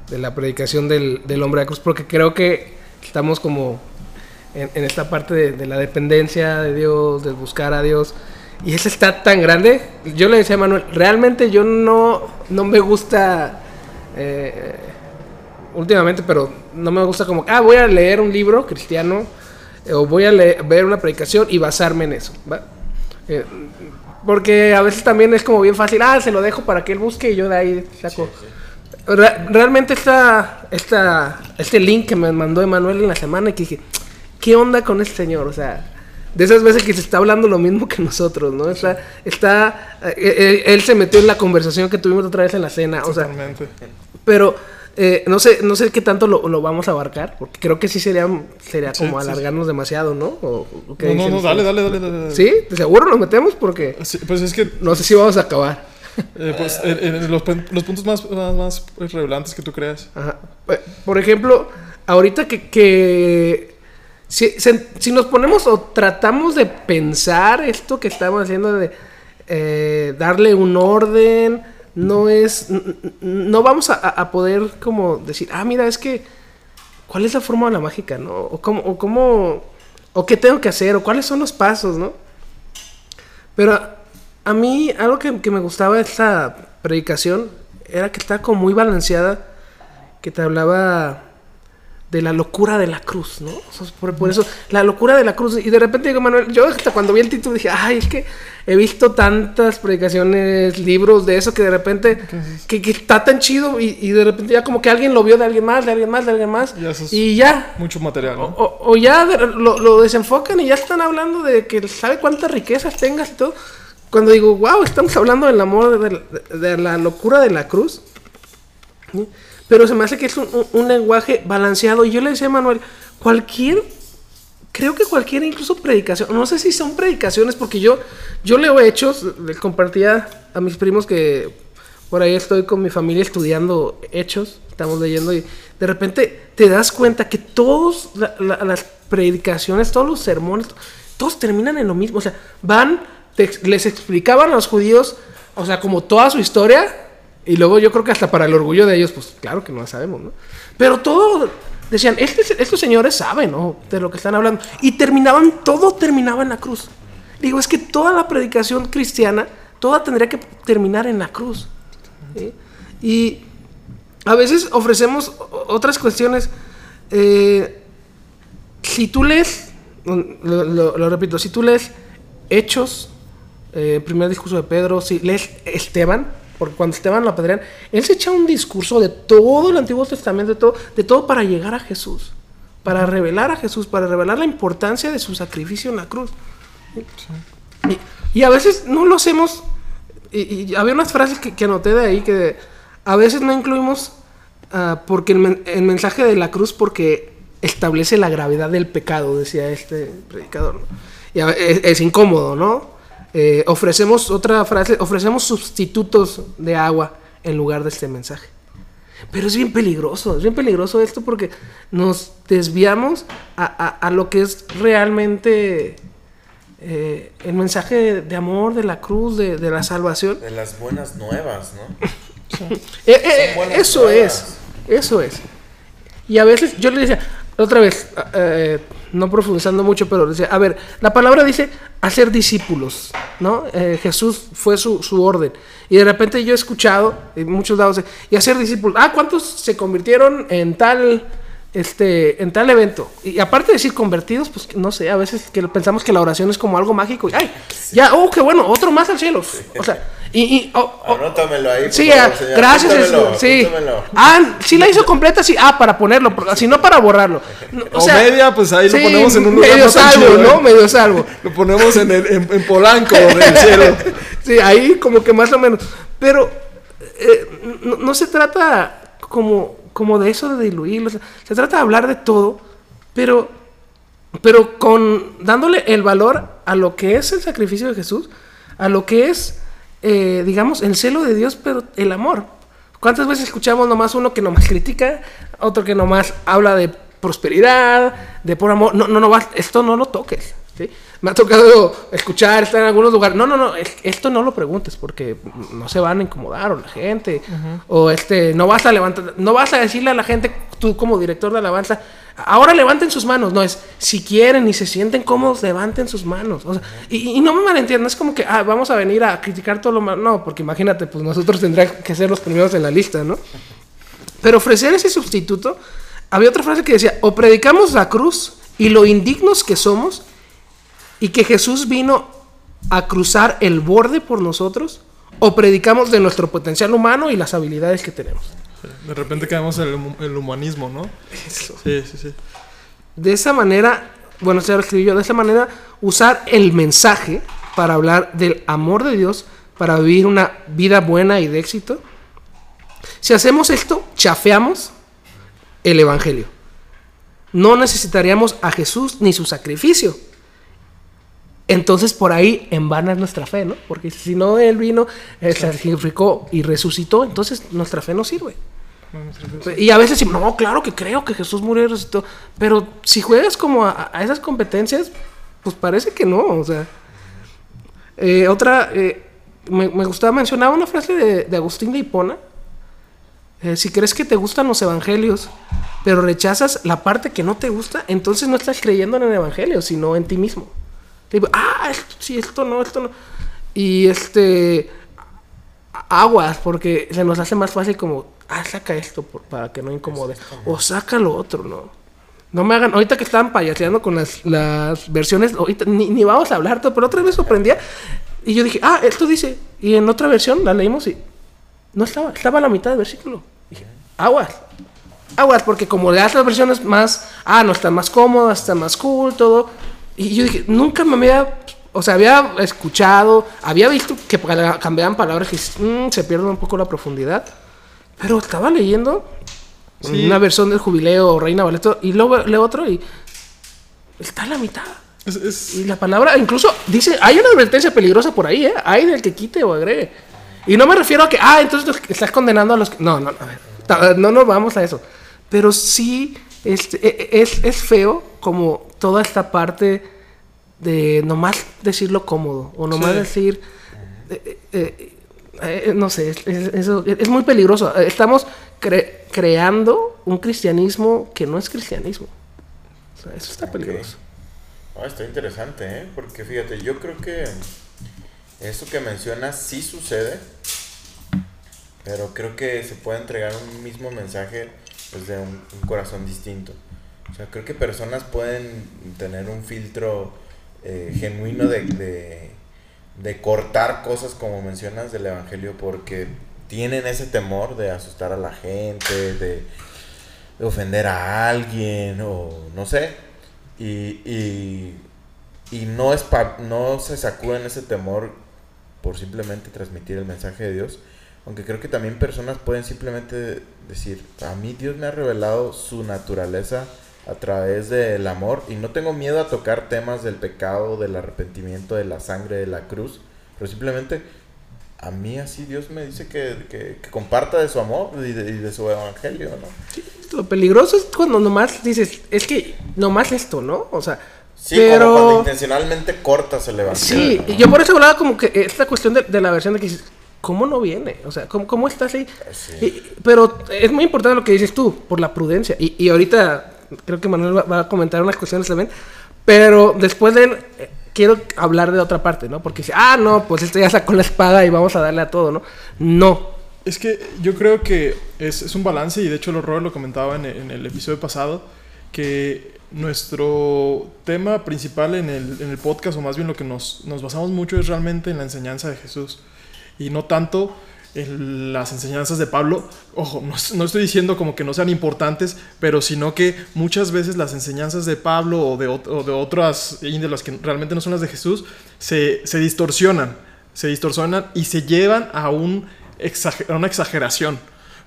de la predicación del, del hombre de cruz, porque creo que estamos como en, en esta parte de, la dependencia de Dios, de buscar a Dios, y eso está tan grande. Yo le decía a Manuel, realmente yo no, no me gusta, eh, últimamente, pero no me gusta como, ah, voy a leer un libro cristiano, eh, o voy a leer- ver una predicación y basarme en eso. Eh, porque a veces también es como bien fácil, ah, se lo dejo para que él busque y yo de ahí saco. Re- realmente esta, esta, este link que me mandó Emanuel en la semana y que dije, ¿qué onda con este señor? O sea, de esas veces que se está hablando lo mismo que nosotros, ¿no? Está, está, eh, él, él se metió en la conversación que tuvimos otra vez en la cena, o sea, Totalmente. pero eh, no sé, no sé qué tanto lo, lo vamos a abarcar, porque creo que sí sería, sería Sí, como sí, sí. alargarnos demasiado, ¿no? ¿O, o qué No, no, no, dale, dale, dale, dale. dale. ¿Sí? ¿De seguro nos metemos? Porque Sí, Pues es que no sé si vamos a acabar. Eh, pues, en- en los, los puntos más, más, más relevantes que tú creas. Ajá. Eh, Por ejemplo, ahorita que, que si, si nos ponemos o tratamos de pensar esto que estamos haciendo de eh, darle un orden, no es, no vamos a, a poder como decir, ah, mira, es que, ¿cuál es la fórmula mágica, no? O cómo, o cómo, o qué tengo que hacer, o cuáles son los pasos, ¿no? Pero a mí algo que, que me gustaba de esta predicación era que estaba como muy balanceada, que te hablaba de la locura de la cruz, ¿no? O sea, por, por eso, la locura de la cruz. Y de repente digo, Manuel, yo hasta cuando vi el título dije, ay, es que he visto tantas predicaciones, libros de eso, que de repente, que, que está tan chido y, y de repente ya como que alguien lo vio de alguien más, de alguien más, de alguien más. Ya eso es y ya, Mucho material, o, ¿no? o- o ya lo, lo desenfocan y ya están hablando de que sabe cuántas riquezas tengas y todo. Cuando digo, wow, estamos hablando del amor, de, la locura de la cruz. ¿sí? Pero se me hace que es un, lenguaje balanceado. Y yo le decía a Manuel, cualquier, creo que cualquier incluso predicación, no sé si son predicaciones, porque yo, yo leo hechos, le compartía a mis primos que por ahí estoy con mi familia estudiando hechos, estamos leyendo y de repente te das cuenta que la- las predicaciones, todos los sermones, todos terminan en lo mismo. O sea, van, les explicaban a los judíos, o sea, como toda su historia, y luego yo creo que hasta para el orgullo de ellos, pues claro que no la sabemos, ¿no? Pero todo, decían, estos señores saben, ¿no? De lo que están hablando. Y terminaban, todo terminaba en la cruz. Digo, es que toda la predicación cristiana, toda tendría que terminar en la cruz. Y a veces ofrecemos otras cuestiones. eh, si tú lees, lo- lo repito, si tú lees Hechos, eh, primer discurso de Pedro, si lees Esteban, porque cuando Esteban lo apedrean, él se echa un discurso de todo el Antiguo Testamento, de todo, de todo para llegar a Jesús, para revelar a Jesús, para revelar la importancia de su sacrificio en la cruz. Y, y a veces no lo hacemos, y, y había unas frases que, que anoté de ahí que a veces no incluimos ah, porque el, men- el mensaje de la cruz porque establece la gravedad del pecado, decía este predicador. ¿no? Y a- es, es incómodo, ¿no? Eh, ofrecemos otra frase, ofrecemos sustitutos de agua en lugar de este mensaje. Pero es bien peligroso, es bien peligroso esto porque nos desviamos a, a- a lo que es realmente eh, el mensaje de, de amor, de la cruz, de, de la salvación. De las buenas nuevas, ¿no? Eh, eh, Son buenas eso nuevas. es, eso es. Y a veces yo le decía, otra vez, eh, no profundizando mucho, pero decía, a ver, la palabra dice hacer discípulos, ¿no? Eh, Jesús fue su, su orden. Y de repente yo he escuchado, en muchos lados, de, y hacer discípulos, ah, ¿cuántos se convirtieron en tal, este, en tal evento? Y aparte de decir convertidos, pues no sé, a veces que pensamos que la oración es como algo mágico. Y, ay, ya, oh, qué bueno, otro más al cielo. O sea, y, y oh, oh, Anótamelo ahí. por Sí, favor, señor. gracias. Apúntamelo, es- sí. apúntamelo. Ah, sí la hizo completa, sí. Ah, para ponerlo, si no para borrarlo. No, O media, pues ahí lo ponemos en un lugar medio no salvo, chido, ¿eh? ¿no? Medio salvo. Lo ponemos en, el, en, en Polanco, cielo. Sí, ahí como que más o menos. Pero eh, no, no se trata como, como de eso de diluirlo. sea, se trata de hablar de todo, pero, pero con dándole el valor a lo que es el sacrificio de Jesús, a lo que es, eh, digamos, el celo de Dios, pero el amor. ¿Cuántas veces escuchamos nomás uno que nomás critica, otro que nomás habla de prosperidad, de por amor? No, no, no, esto no lo toques. ¿sí? Me ha tocado escuchar, estar en algunos lugares. No, no, no, es- esto no lo preguntes porque no se van a incomodar o la gente. O este, no vas a levantar, no vas a decirle a la gente, tú como director de alabanza, ahora levanten sus manos. No, es si quieren y se sienten cómodos, levanten sus manos. O sea, y, y no me malentiendas, es como que ah, vamos a venir a criticar todo lo malo. No, porque imagínate, pues nosotros tendríamos que ser los primeros en la lista, ¿no? Pero ofrecer ese sustituto, había otra frase que decía, o predicamos la cruz y lo indignos que somos, y que Jesús vino a cruzar el borde por nosotros, o predicamos de nuestro potencial humano y las habilidades que tenemos. De repente caemos en el, hum- el humanismo, ¿no? Eso. Sí, sí, sí. De esa manera, bueno, se lo escribí yo, de esa manera, usar el mensaje para hablar del amor de Dios, para vivir una vida buena y de éxito. Si hacemos esto, chafeamos el Evangelio. No necesitaríamos a Jesús ni su sacrificio. Entonces por ahí en vana es nuestra fe, ¿no? Porque si no Él vino, eh, se sacrificó y resucitó, entonces nuestra fe no sirve. Y a veces decimos, no, claro que creo que Jesús murió y resucitó. Pero si juegas como a, a esas competencias, pues parece que no. O sea, Eh, otra, eh, me, me gustaba mencionar una frase de, de Agustín de Hipona. Eh, si crees que te gustan los evangelios, pero rechazas la parte que no te gusta, entonces no estás creyendo en el evangelio, sino en ti mismo. Te digo, ah, esto, sí, esto no, esto no. Y este. Aguas, porque se nos hace más fácil como. Ah, saca esto por- para que no incomode. O saca lo otro, ¿no? No me hagan. Ahorita que estaban payaseando con las, las versiones. Ahorita ni, ni vamos a hablar, todo, pero otra vez sorprendía. Y yo dije, ah, esto dice. Y en otra versión la leímos y. No estaba, estaba a la mitad del versículo. Dije, aguas. Aguas, porque como le das las versiones más. Ah, no, están más cómodas, están más cool, todo. Y yo dije, nunca me había. O sea, había escuchado, había visto que para- cambiaban palabras que mm, se pierde un poco la profundidad. Pero estaba leyendo Sí. una versión del jubileo o Reina Valeto y luego leo otro y. Está a la mitad. Es, es- Y la palabra, incluso dice, hay una advertencia peligrosa por ahí, ¿eh? Hay del que quite o agregue. Y no me refiero a que, ah, entonces estás condenando a los que... No, no, a ver, no nos vamos a eso. Pero sí este, e- e- es, es feo como toda esta parte de nomás decirlo cómodo o nomás Sí. decir... eh, eh, eh, no sé, es, es- eso es muy peligroso. Estamos cre- creando un cristianismo que no es cristianismo. O sea, eso está peligroso. Ah, está interesante, ¿eh? Porque fíjate, yo creo que eso que mencionas sí sucede, pero creo que se puede entregar un mismo mensaje desde un, un corazón distinto. O sea, creo que personas pueden tener un filtro eh, genuino de, de, de cortar cosas como mencionas del Evangelio porque tienen ese temor de asustar a la gente, de, de ofender a alguien o no sé. Y, y, y no, es pa- no se sacuden ese temor por simplemente transmitir el mensaje de Dios. Aunque creo que también personas pueden simplemente decir, a mí Dios me ha revelado su naturaleza a través del amor y no tengo miedo a tocar temas del pecado, del arrepentimiento, de la sangre, de la cruz, pero simplemente a mí así Dios me dice que, que- que comparta de su amor y de, y de su evangelio, ¿no? Lo peligroso es cuando nomás dices, es que nomás esto, ¿no? O sea, Sí, como cuando pero... intencionalmente cortas el evangelio. Sí, ¿no? y yo por eso hablaba como que esta cuestión de, de la versión de que dices, ¿cómo no viene? O sea, ¿cómo, cómo estás ahí? Sí. Y- pero es muy importante lo que dices tú, por la prudencia. Y, y ahorita creo que Manuel va, a comentar unas cuestiones también. Pero después de eh, quiero hablar de otra parte, ¿no? Porque dice, ah, no, pues esto ya sacó la espada y vamos a darle a todo, ¿no? No. Es que yo creo que es, es un balance, y de hecho los Robert lo comentaba en el, en el episodio pasado, que nuestro tema principal en el, en el podcast, o más bien lo que nos, nos basamos mucho, es realmente en la enseñanza de Jesús. Y no tanto las enseñanzas de Pablo. Ojo, no, no estoy diciendo como que no sean importantes, pero sino que muchas veces las enseñanzas de Pablo o de, o de otras que realmente no son las de Jesús se, se distorsionan. Se distorsionan y se llevan a, un exager- a una exageración.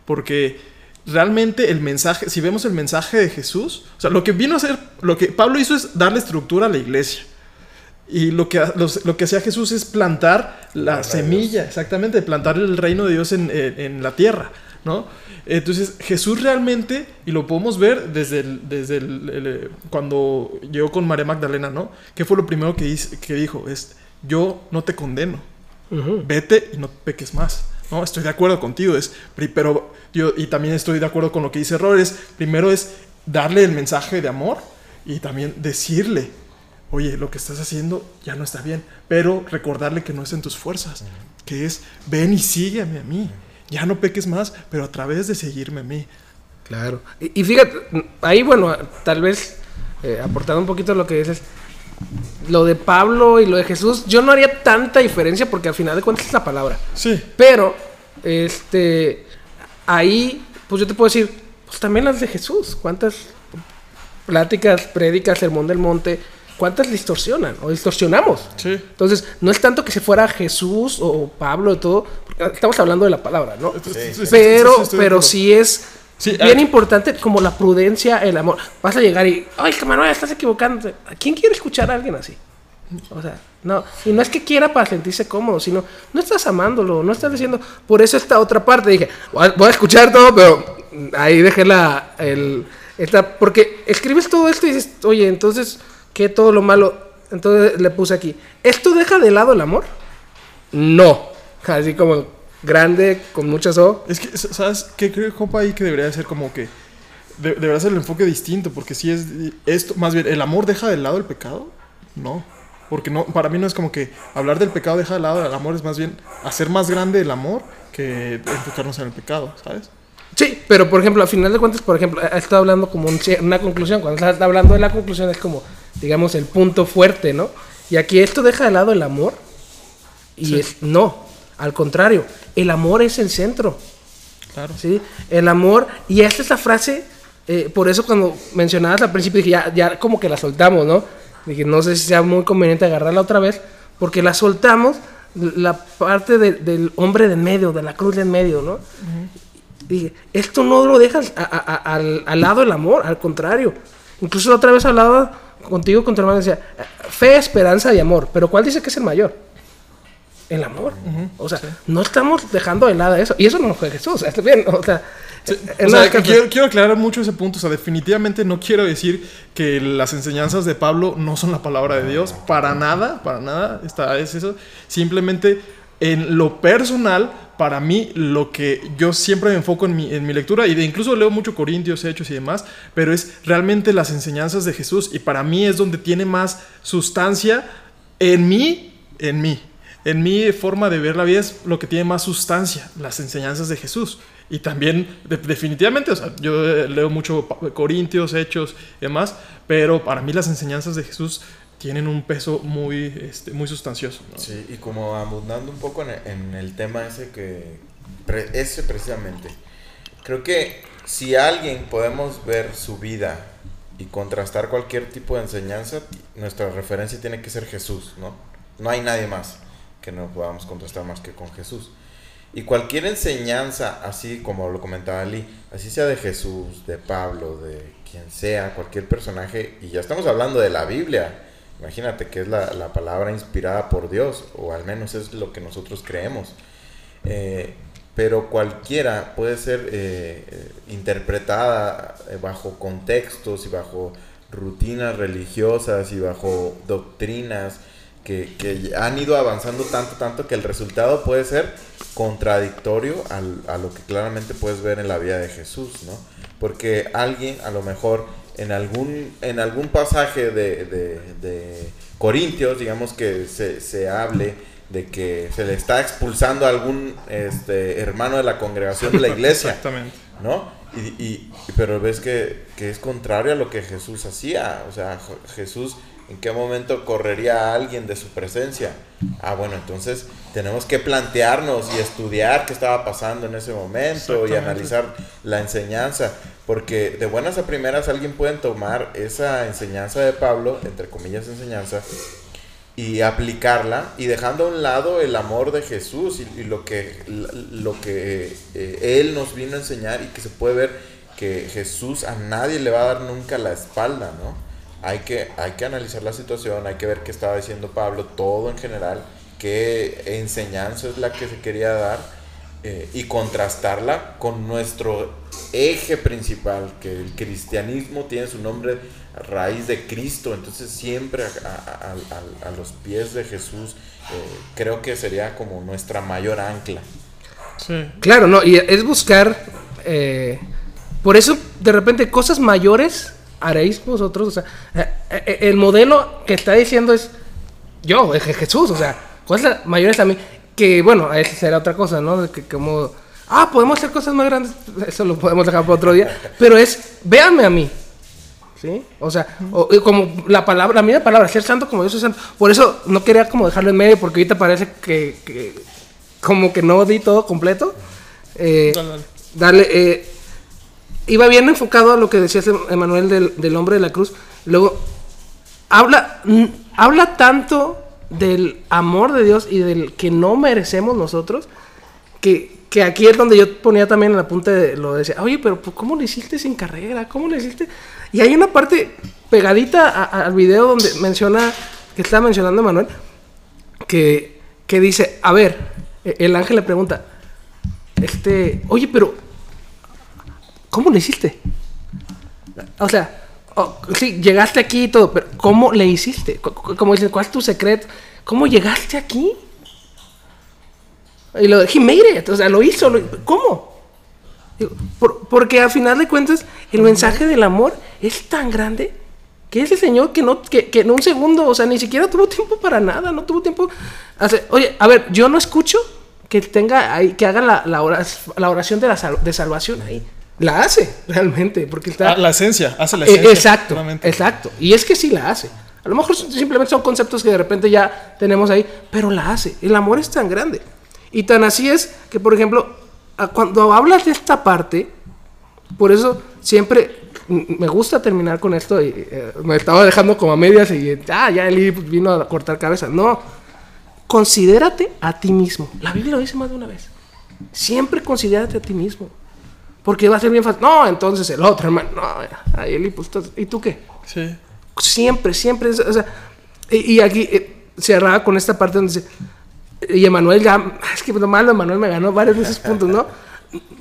Porque realmente el mensaje, si vemos el mensaje de Jesús, o sea, lo que vino a hacer, lo que Pablo hizo es darle estructura a la iglesia. Y lo que, los- lo que hacía Jesús es plantar la semilla, exactamente, plantar el reino de Dios en, en- en la tierra, ¿no? Entonces Jesús realmente, y lo podemos ver desde, el- desde el- el, eh, cuando llegó con María Magdalena, ¿no? ¿Qué fue lo primero que, hice- que dijo? Es, yo no te condeno, vete y no peques más. No, estoy de acuerdo contigo, es, pero yo, y también estoy de acuerdo con lo que dice Errores. Primero es darle el mensaje de amor y también decirle, oye, lo que estás haciendo ya no está bien, pero recordarle que no es en tus fuerzas, que es, ven y sígueme a mí, ya no peques más, pero a través de seguirme a mí. Claro. Y, y fíjate, ahí, bueno, tal vez eh, aportando un poquito lo que dices, lo de Pablo y lo de Jesús, yo no haría tanta diferencia porque al final de cuentas es la palabra. Sí, Pero, este, ahí, pues yo te puedo decir, pues también las de Jesús. ¿Cuántas pláticas, prédicas, sermón del monte, cuántas distorsionan o distorsionamos? sí. Entonces, no es tanto que se fuera Jesús o Pablo o todo, porque estamos hablando de la palabra, ¿no? Sí, sí, sí, Pero, sí, pero sí es Sí, bien ah. importante como la prudencia, el amor. Vas a llegar y, ay, Manuel, estás equivocando. ¿A quién quiere escuchar a alguien así? O sea, no. Y no es que quiera para sentirse cómodo, sino no estás amándolo, no estás diciendo. Por eso esta otra parte dije, voy a, voy a escuchar todo, pero ahí dejé la. El, esta, porque escribes todo esto y dices, oye, entonces, ¿qué todo lo malo? Entonces le puse aquí, ¿esto deja de lado el amor? No. Así como grande, con muchas O. Es que, ¿sabes qué creo, compa, ahí que debería ser como que... de- debería ser el enfoque distinto, porque si es esto, más bien, ¿el amor deja de lado el pecado? No. porque no, para mí no es como que hablar del pecado deja de lado el amor, es más bien hacer más grande el amor que enfocarnos en el pecado, ¿sabes? Sí, pero por ejemplo, a final de cuentas, por ejemplo, ha estado hablando como un una conclusión. Cuando está hablando de la conclusión es como, digamos, el punto fuerte, ¿no? Y aquí esto deja de lado el amor. Y Sí. es, no, al contrario, el amor es el centro. Claro. ¿sí? El amor, y esta es la frase, eh, por eso cuando mencionabas al principio dije, ya, ya como que la soltamos, ¿no? Dije, no sé si sea muy conveniente agarrarla otra vez, porque la soltamos la parte de- del hombre de en medio, de la cruz de en medio, ¿no? Dije, esto no lo dejas a- a- a- al, al lado del amor, al contrario. Incluso la otra vez hablaba contigo, con tu hermano, decía, fe, esperanza y amor, pero ¿cuál dice que es el mayor? El amor. O sea, no estamos dejando de lado eso. Y eso no fue Jesús. Está bien. O sea, Sí, o quiero, quiero aclarar mucho ese punto. O sea, definitivamente no quiero decir que las enseñanzas de Pablo no son la palabra de Dios. Para nada, para nada. Está, es eso. Simplemente en lo personal, para mí, lo que yo siempre me enfoco en mi, en mi lectura, y de incluso leo mucho Corintios, Hechos y demás, pero es realmente las enseñanzas de Jesús. Y para mí es donde tiene más sustancia en mí, en mí. En mi forma de ver la vida es lo que tiene más sustancia, las enseñanzas de Jesús. Y también, de- definitivamente, o sea, yo eh, leo mucho Corintios, Hechos y demás, pero para mí las enseñanzas de Jesús tienen un peso muy, este, muy sustancioso. ¿no? Sí, y como abundando un poco en en el tema ese que... pre- ese precisamente. Creo que si alguien podemos ver su vida y contrastar cualquier tipo de enseñanza, nuestra referencia tiene que ser Jesús, ¿no? No hay nadie más que no podamos contrastar más que con Jesús. Y cualquier enseñanza, así como lo comentaba Ali, así sea de Jesús, de Pablo, de quien sea, cualquier personaje, y ya estamos hablando de la Biblia, imagínate que es la, la palabra inspirada por Dios, o al menos es lo que nosotros creemos. Eh, pero cualquiera puede ser eh, eh, interpretada bajo contextos y bajo rutinas religiosas y bajo doctrinas que, que han ido avanzando tanto, tanto que el resultado puede ser contradictorio al- a lo que claramente puedes ver en la vida de Jesús, ¿no? Porque alguien a lo mejor en algún, en algún pasaje de, de- de Corintios, digamos que se, se hable de que se le está expulsando a algún este, hermano de la congregación de la iglesia, Exactamente. ¿no? Y, y- pero ves que, que es contrario a lo que Jesús hacía. O sea, Jesús, ¿en qué momento correría a alguien de su presencia? Ah, bueno, entonces tenemos que plantearnos y estudiar qué estaba pasando en ese momento y analizar la enseñanza. Porque de buenas a primeras alguien puede tomar esa enseñanza de Pablo, entre comillas enseñanza, y aplicarla y dejando a un lado el amor de Jesús y, lo que lo que eh, él nos vino a enseñar y que se puede ver que Jesús a nadie le va a dar nunca la espalda, ¿no? Hay que hay que analizar la situación, hay que ver qué estaba diciendo Pablo, todo en general, qué enseñanza es la que se quería dar eh, y contrastarla con nuestro eje principal, que el cristianismo tiene su nombre raíz de Cristo, entonces siempre a, a- a- a- a los pies de Jesús eh, creo que sería como nuestra mayor ancla. Sí. Claro, no, y es buscar. eh, por eso, de repente, cosas mayores haréis vosotros. O sea, el modelo que está diciendo es yo, es Je- Jesús. O sea, cosas mayores a mí. Que bueno, esa será otra cosa, ¿no? Que como. Ah, podemos hacer cosas más grandes. Eso lo podemos dejar para otro día. Pero es, véanme a mí. ¿Sí? O sea, o- como la palabra, la misma palabra, ser santo como Dios es santo. Por eso no quería como dejarlo en medio, porque ahorita parece que, que como que no di todo completo. Eh, Dale, eh, iba bien enfocado a lo que decías, Emanuel, del, del hombre de la cruz. Luego, habla, habla tanto del amor de Dios y del que no merecemos nosotros, que, que aquí es donde yo ponía también en la punta de lo decía, oye, pero pues, ¿cómo lo hiciste sin carrera? ¿Cómo lo hiciste? Y hay una parte pegadita a- al video donde menciona, que está mencionando Emanuel, que, que dice, a ver, e- el ángel le pregunta, este, oye, pero ¿cómo lo hiciste? O sea, oh, sí, llegaste aquí y todo, pero ¿cómo le hiciste? Co- co- Como dicen, ¿cuál es tu secreto? ¿Cómo llegaste aquí? Y lo he made it, o sea, lo hizo, lo- ¿cómo? Por- porque a final de cuentas, el mensaje del amor es tan grande que ese señor que no, que, que en un segundo, o sea, ni siquiera tuvo tiempo para nada, no tuvo tiempo. Oye, a ver, yo no escucho que tenga ahí, que haga la, la, oración, la oración de, la sal- de salvación ahí. La hace, realmente, porque está... Ah, la esencia, hace la Eh, esencia. exacto, exacto. Y es que sí la hace. A lo mejor simplemente son conceptos que de repente ya tenemos ahí, pero la hace. El amor es tan grande. Y tan así es que, por ejemplo, cuando hablas de esta parte, por eso siempre me gusta terminar con esto y eh, me estaba dejando como a medias y ah, ya Eli vino a cortar cabeza. No, considérate a ti mismo. La Biblia lo dice más de una vez. Siempre considérate a ti mismo. Porque va a ser bien fácil. No, entonces el otro, hermano. No, Eli, pues, ¿y tú qué? Sí. Siempre, siempre. o sea, y, y aquí eh, cerraba con esta parte donde dice. Y Emanuel ya. Es que lo malo, Emanuel me ganó varios de esos puntos, ¿no?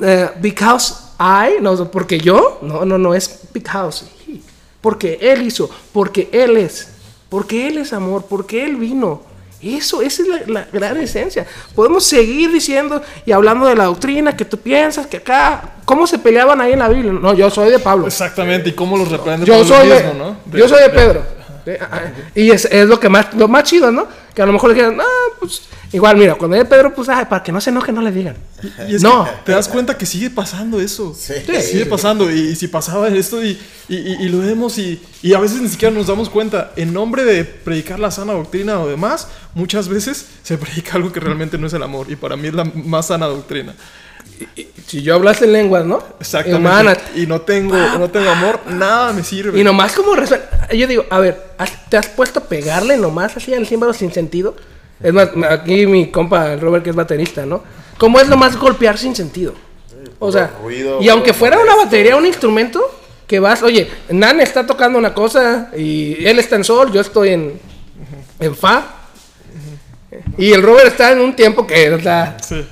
Eh, because I, no, porque yo, no, no, no, es because. he. Porque él hizo, porque él es, porque él es amor, porque él vino. Eso, esa es la, la gran esencia. Podemos seguir diciendo y hablando de la doctrina que tú piensas que acá, ¿cómo se peleaban ahí en la Biblia? No, yo soy de Pablo. Exactamente, y cómo los reprende Yo soy, de, ¿no? De- yo soy de- Pedro. De- ah, y es, es lo que más, lo más chido, ¿no? Que a lo mejor le dijeran, ah, pues, igual, mira, cuando es Pedro, pues, ay, para que no se enoje, no le digan. Y es No. que te das cuenta que sigue pasando eso. Sí. Sigue pasando. Y, y si pasaba esto y, y- y- y lo vemos y, y a veces ni siquiera nos damos cuenta. En nombre de predicar la sana doctrina o demás, muchas veces se predica algo que realmente no es el amor. Y para mí es la más sana doctrina. Si yo hablaste en lenguas, ¿no? Exactamente. Y no tengo, no tengo amor, nada me sirve. Y nomás como resuena. Yo digo, a ver, ¿has- ¿te has puesto a pegarle nomás así al símbolo sin sentido? Es más, aquí mi compa el Robert, que es baterista, ¿no? ¿Cómo es nomás golpear sin sentido? O sea, ruido, y aunque fuera una batería, un instrumento, que vas, oye, Nan está tocando una cosa y él está en sol, yo estoy en, en fa. Y el Robert está en un tiempo que, o sea, Sí.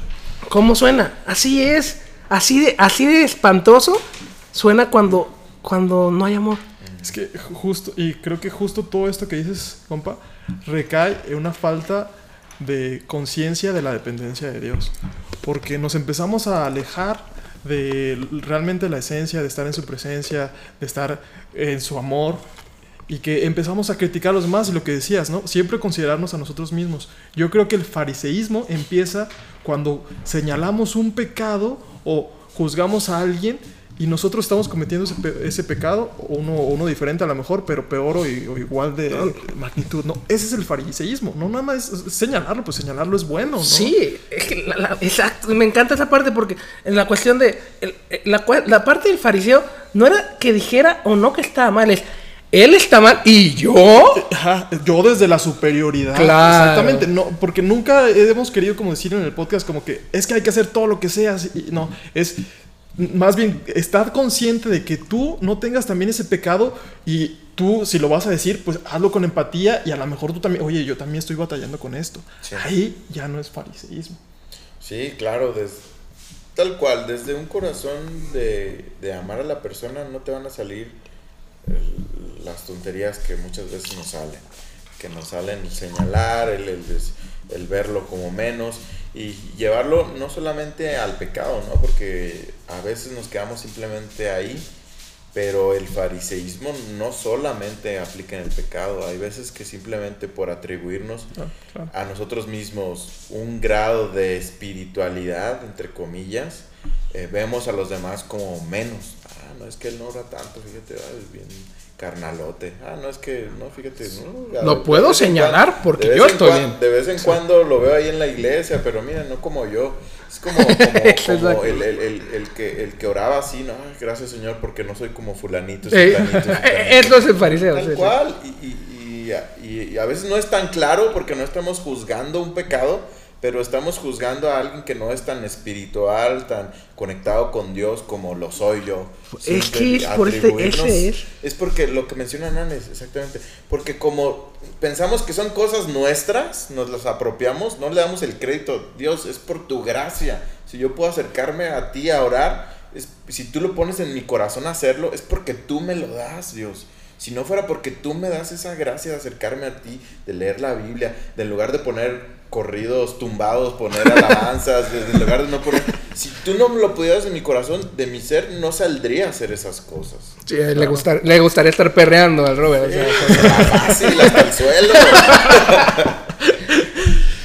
¿Cómo suena? Así es. Así de, así de espantoso suena cuando, cuando no hay amor. Es que justo, y creo que justo todo esto que dices, compa, recae en una falta de conciencia de la dependencia de Dios. Porque nos empezamos a alejar de realmente la esencia, de estar en su presencia, de estar en su amor. Y que empezamos a criticar a los demás y lo que decías, ¿no? Siempre considerarnos a nosotros mismos. Yo creo que el fariseísmo empieza cuando señalamos un pecado o juzgamos a alguien y nosotros estamos cometiendo ese, pe- ese pecado, o uno, uno diferente a lo mejor, pero peor o, o igual de magnitud, ¿no? Ese es el fariseísmo, no nada más es señalarlo, pues señalarlo es bueno, ¿no? Sí, es que la- la- exacto. Me encanta esa parte porque en la cuestión de. el- la, la parte del fariseo no era que dijera o no que estaba mal, es. Él está mal y yo. Ajá, yo desde la superioridad. Claro. Exactamente. No, porque nunca hemos querido como decir en el podcast como que es que hay que hacer todo lo que sea. no, es más bien estar consciente de que tú no tengas también ese pecado y tú si lo vas a decir, pues hazlo con empatía y a lo mejor tú también, oye, yo también estoy batallando con esto. Sí. Ahí ya no es fariseísmo. Sí, claro, tal cual, desde un corazón de, de amar a la persona no te van a salir el- las tonterías que muchas veces nos salen, que nos salen señalar, el, el el verlo como menos y llevarlo no solamente al pecado, ¿no? Porque a veces nos quedamos simplemente ahí, pero el fariseísmo no solamente aplica en el pecado, hay veces que simplemente por atribuirnos Ah, claro. a nosotros mismos un grado de espiritualidad, entre comillas, eh, vemos a los demás como menos. Ah, no es que él no ora tanto, fíjate, ah, es bien carnalote. Ah, no es que, no, fíjate, no. Puedo señalar cuando- porque yo estoy bien. De vez en cuando lo veo ahí en la iglesia, pero mira, no como yo. Es como, como, como el, el, el, el que, el que oraba así, no, gracias Señor, porque no soy como fulanito. Eh, sutanito, sutanito". Eso es el fariseo. Tal sí. cual. Y, y- y- y- y a veces no es tan claro porque no estamos juzgando un pecado, pero estamos juzgando a alguien que no es tan espiritual, tan conectado con Dios como lo soy yo. Es que es por este- ese es. Es porque lo que menciona Nanes, exactamente. Porque como pensamos que son cosas nuestras, nos las apropiamos, no le damos el crédito. Dios, es por tu gracia. Si yo puedo acercarme a ti a orar, es- si tú lo pones en mi corazón a hacerlo, es porque tú me lo das, Dios. Si no fuera porque tú me das esa gracia de acercarme a ti, de leer la Biblia, de en lugar de poner corridos tumbados, poner alabanzas, de, en lugar de no poner... Si tú no lo pudieras en mi corazón, de mi ser, no saldría a hacer esas cosas. Sí, le, gustar, le gustaría estar perreando al Robert. o sea, Fácil, hasta el suelo.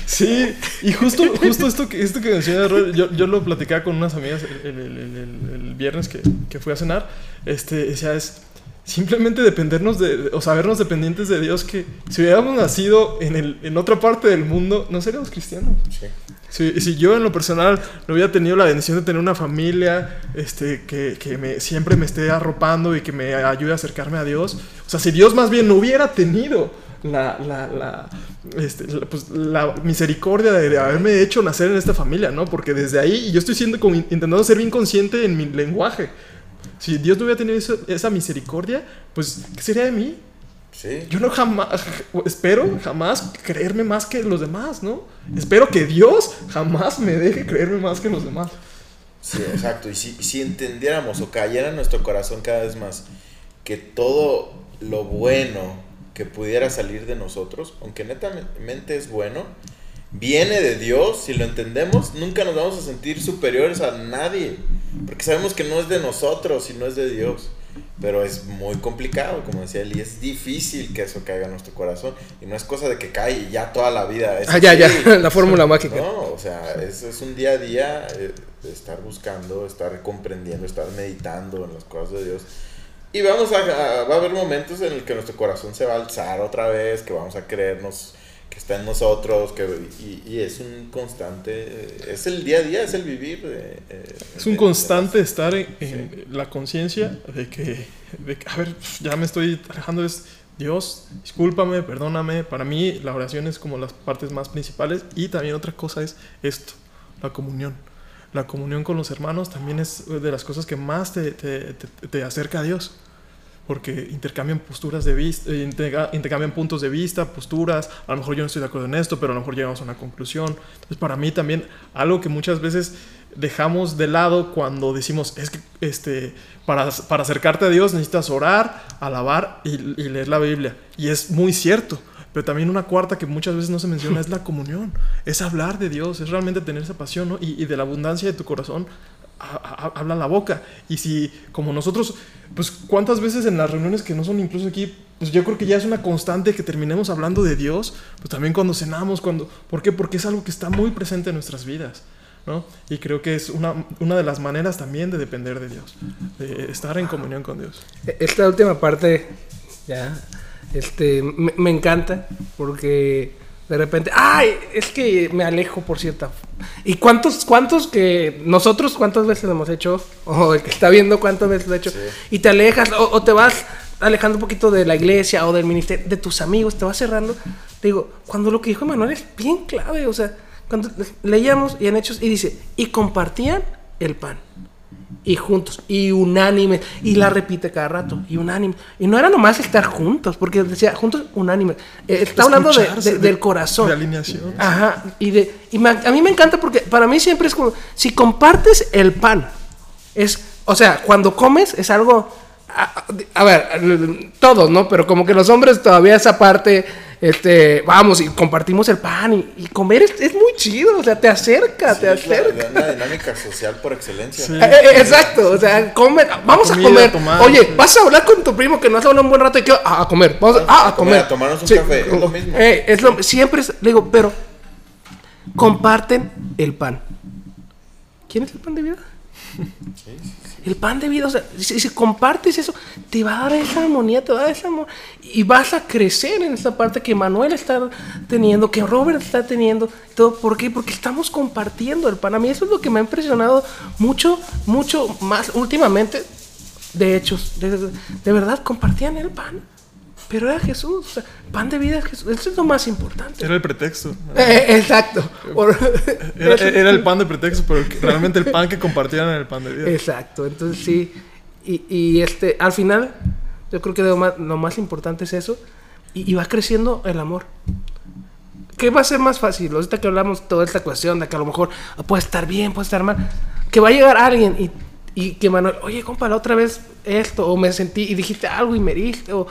Sí, y justo, justo esto que, esto que menciona Robert, yo, yo lo platicaba con unas amigas el, el- el- el- el viernes que, que fui a cenar. Este, decía, es simplemente dependernos de, o sabernos dependientes de Dios, que si hubiéramos nacido en, el, en otra parte del mundo, no seríamos cristianos. Sí. Si, si yo en lo personal no hubiera tenido la bendición de tener una familia este, que, que me, siempre me esté arropando y que me ayude a acercarme a Dios, o sea, si Dios más bien no hubiera tenido la, la, la, este, la, pues, la misericordia de, de haberme hecho nacer en esta familia, ¿no? Porque desde ahí yo estoy siendo como intentando ser bien consciente en mi lenguaje. Si Dios no hubiera tenido eso- esa misericordia, pues, ¿qué sería de mí? Sí. Yo no jamás, espero jamás creerme más que los demás, ¿no? Espero que Dios jamás me deje creerme más que los demás. Sí, exacto. Y si, si entendiéramos o cayera en nuestro corazón cada vez más que todo lo bueno que pudiera salir de nosotros, aunque netamente es bueno, viene de Dios, si lo entendemos, nunca nos vamos a sentir superiores a nadie, porque sabemos que no es de nosotros, sino es de Dios. Pero es muy complicado, como decía él, y es difícil que eso caiga en nuestro corazón. Y no es cosa de que cae ya toda la vida. Es ah, ya, ya, la fórmula mágica. No, o sea, es, es un día a día eh, estar buscando, estar comprendiendo, estar meditando en las cosas de Dios. Y vamos a, a- va a haber momentos en el que nuestro corazón se va a alzar otra vez, que vamos a creernos que está en nosotros, que, y, y es un constante, eh, es el día a día, es el vivir. eh, eh, Es un de constante las- estar en, en la conciencia de que, de que, a ver, ya me estoy alejando, es Dios, discúlpame, perdóname. Para mí la oración es como las partes más principales y también otra cosa es esto, la comunión. La comunión con los hermanos también es de las cosas que más te, te- te- te acerca a Dios. Porque intercambian posturas de vista, eh, intercambian puntos de vista, posturas. A lo mejor yo no estoy de acuerdo en esto, pero a lo mejor llegamos a una conclusión. Entonces, para mí también, algo que muchas veces dejamos de lado cuando decimos, es que este, para, para acercarte a Dios necesitas orar, alabar y, y leer la Biblia. Y es muy cierto. Pero también una cuarta que muchas veces no se menciona es la comunión. Es hablar de Dios, es realmente tener esa pasión, ¿no? Y, y de la abundancia de tu corazón ha- ha- habla la boca. Y si, como nosotros, pues cuántas veces en las reuniones que no son incluso aquí, pues yo creo que ya es una constante que terminemos hablando de Dios, pues también cuando cenamos, cuando... ¿Por qué? Porque es algo que está muy presente en nuestras vidas. ¿no? Y creo que es una, una de las maneras también de depender de Dios, de estar en comunión con Dios. Esta última parte, ya, este, me, me encanta porque de repente, ay, es que me alejo por cierta. ¿Y cuántos, cuántos que nosotros cuántas veces lo hemos hecho? O el que está viendo cuántas veces lo ha hecho. Sí. Y te alejas o, o te vas alejando un poquito de la iglesia o del ministerio, de tus amigos, te vas cerrando. Te digo, cuando lo que dijo Emanuel es bien clave, o sea, cuando leíamos y en Hechos y dice, y compartían el pan y juntos y unánime y la repite cada rato y unánime. Y no era nomás estar juntos porque decía juntos unánime. Eh, está hablando de- del corazón. De alineación. ajá y de y me- a mí me encanta porque para mí siempre es como si compartes el pan es o sea cuando comes es algo a, a ver todos no pero como que los hombres todavía esa parte este vamos y compartimos el pan y, y comer es, es muy chido o sea te acerca Sí, te es la- acerca la- una dinámica social por excelencia. Sí. eh, eh, Exacto, o sea, come, vamos a comer. tomar, Oye, sí. vas a hablar con tu primo que no has hablado un buen rato y que ah, a comer. Vamos a, ah, a comer. A tomarnos un café, es lo mismo. Eh, es lo, siempre es, le digo, pero comparten el pan. ¿Quién es el pan de vida? El pan de vida, o sea, si, si compartes eso, te va a dar esa armonía, te va a dar ese amor. Y vas a crecer en esta parte que Manuel está teniendo, que Robert está teniendo. Todo, ¿Por qué? Porque estamos compartiendo el pan. A mí eso es lo que me ha impresionado mucho, mucho más últimamente. De hechos, de, de verdad, compartían el pan. Pero era Jesús, o sea, pan de vida es Jesús. Eso es lo más importante. Era el pretexto. Eh, exacto. Por- Era, era el pan de pretexto, pero realmente el pan que compartían era el pan de vida. Exacto, entonces sí. Y, y, este, al final, yo creo que lo más, lo más importante es eso. Y, y va creciendo el amor. ¿Qué va a ser más fácil? Ahorita que hablamos toda esta cuestión de que a lo mejor puede estar bien, puede estar mal. Que va a llegar alguien y, y que Manuel, oye, compa, la otra vez esto, o me sentí y dijiste algo y me heriste, o,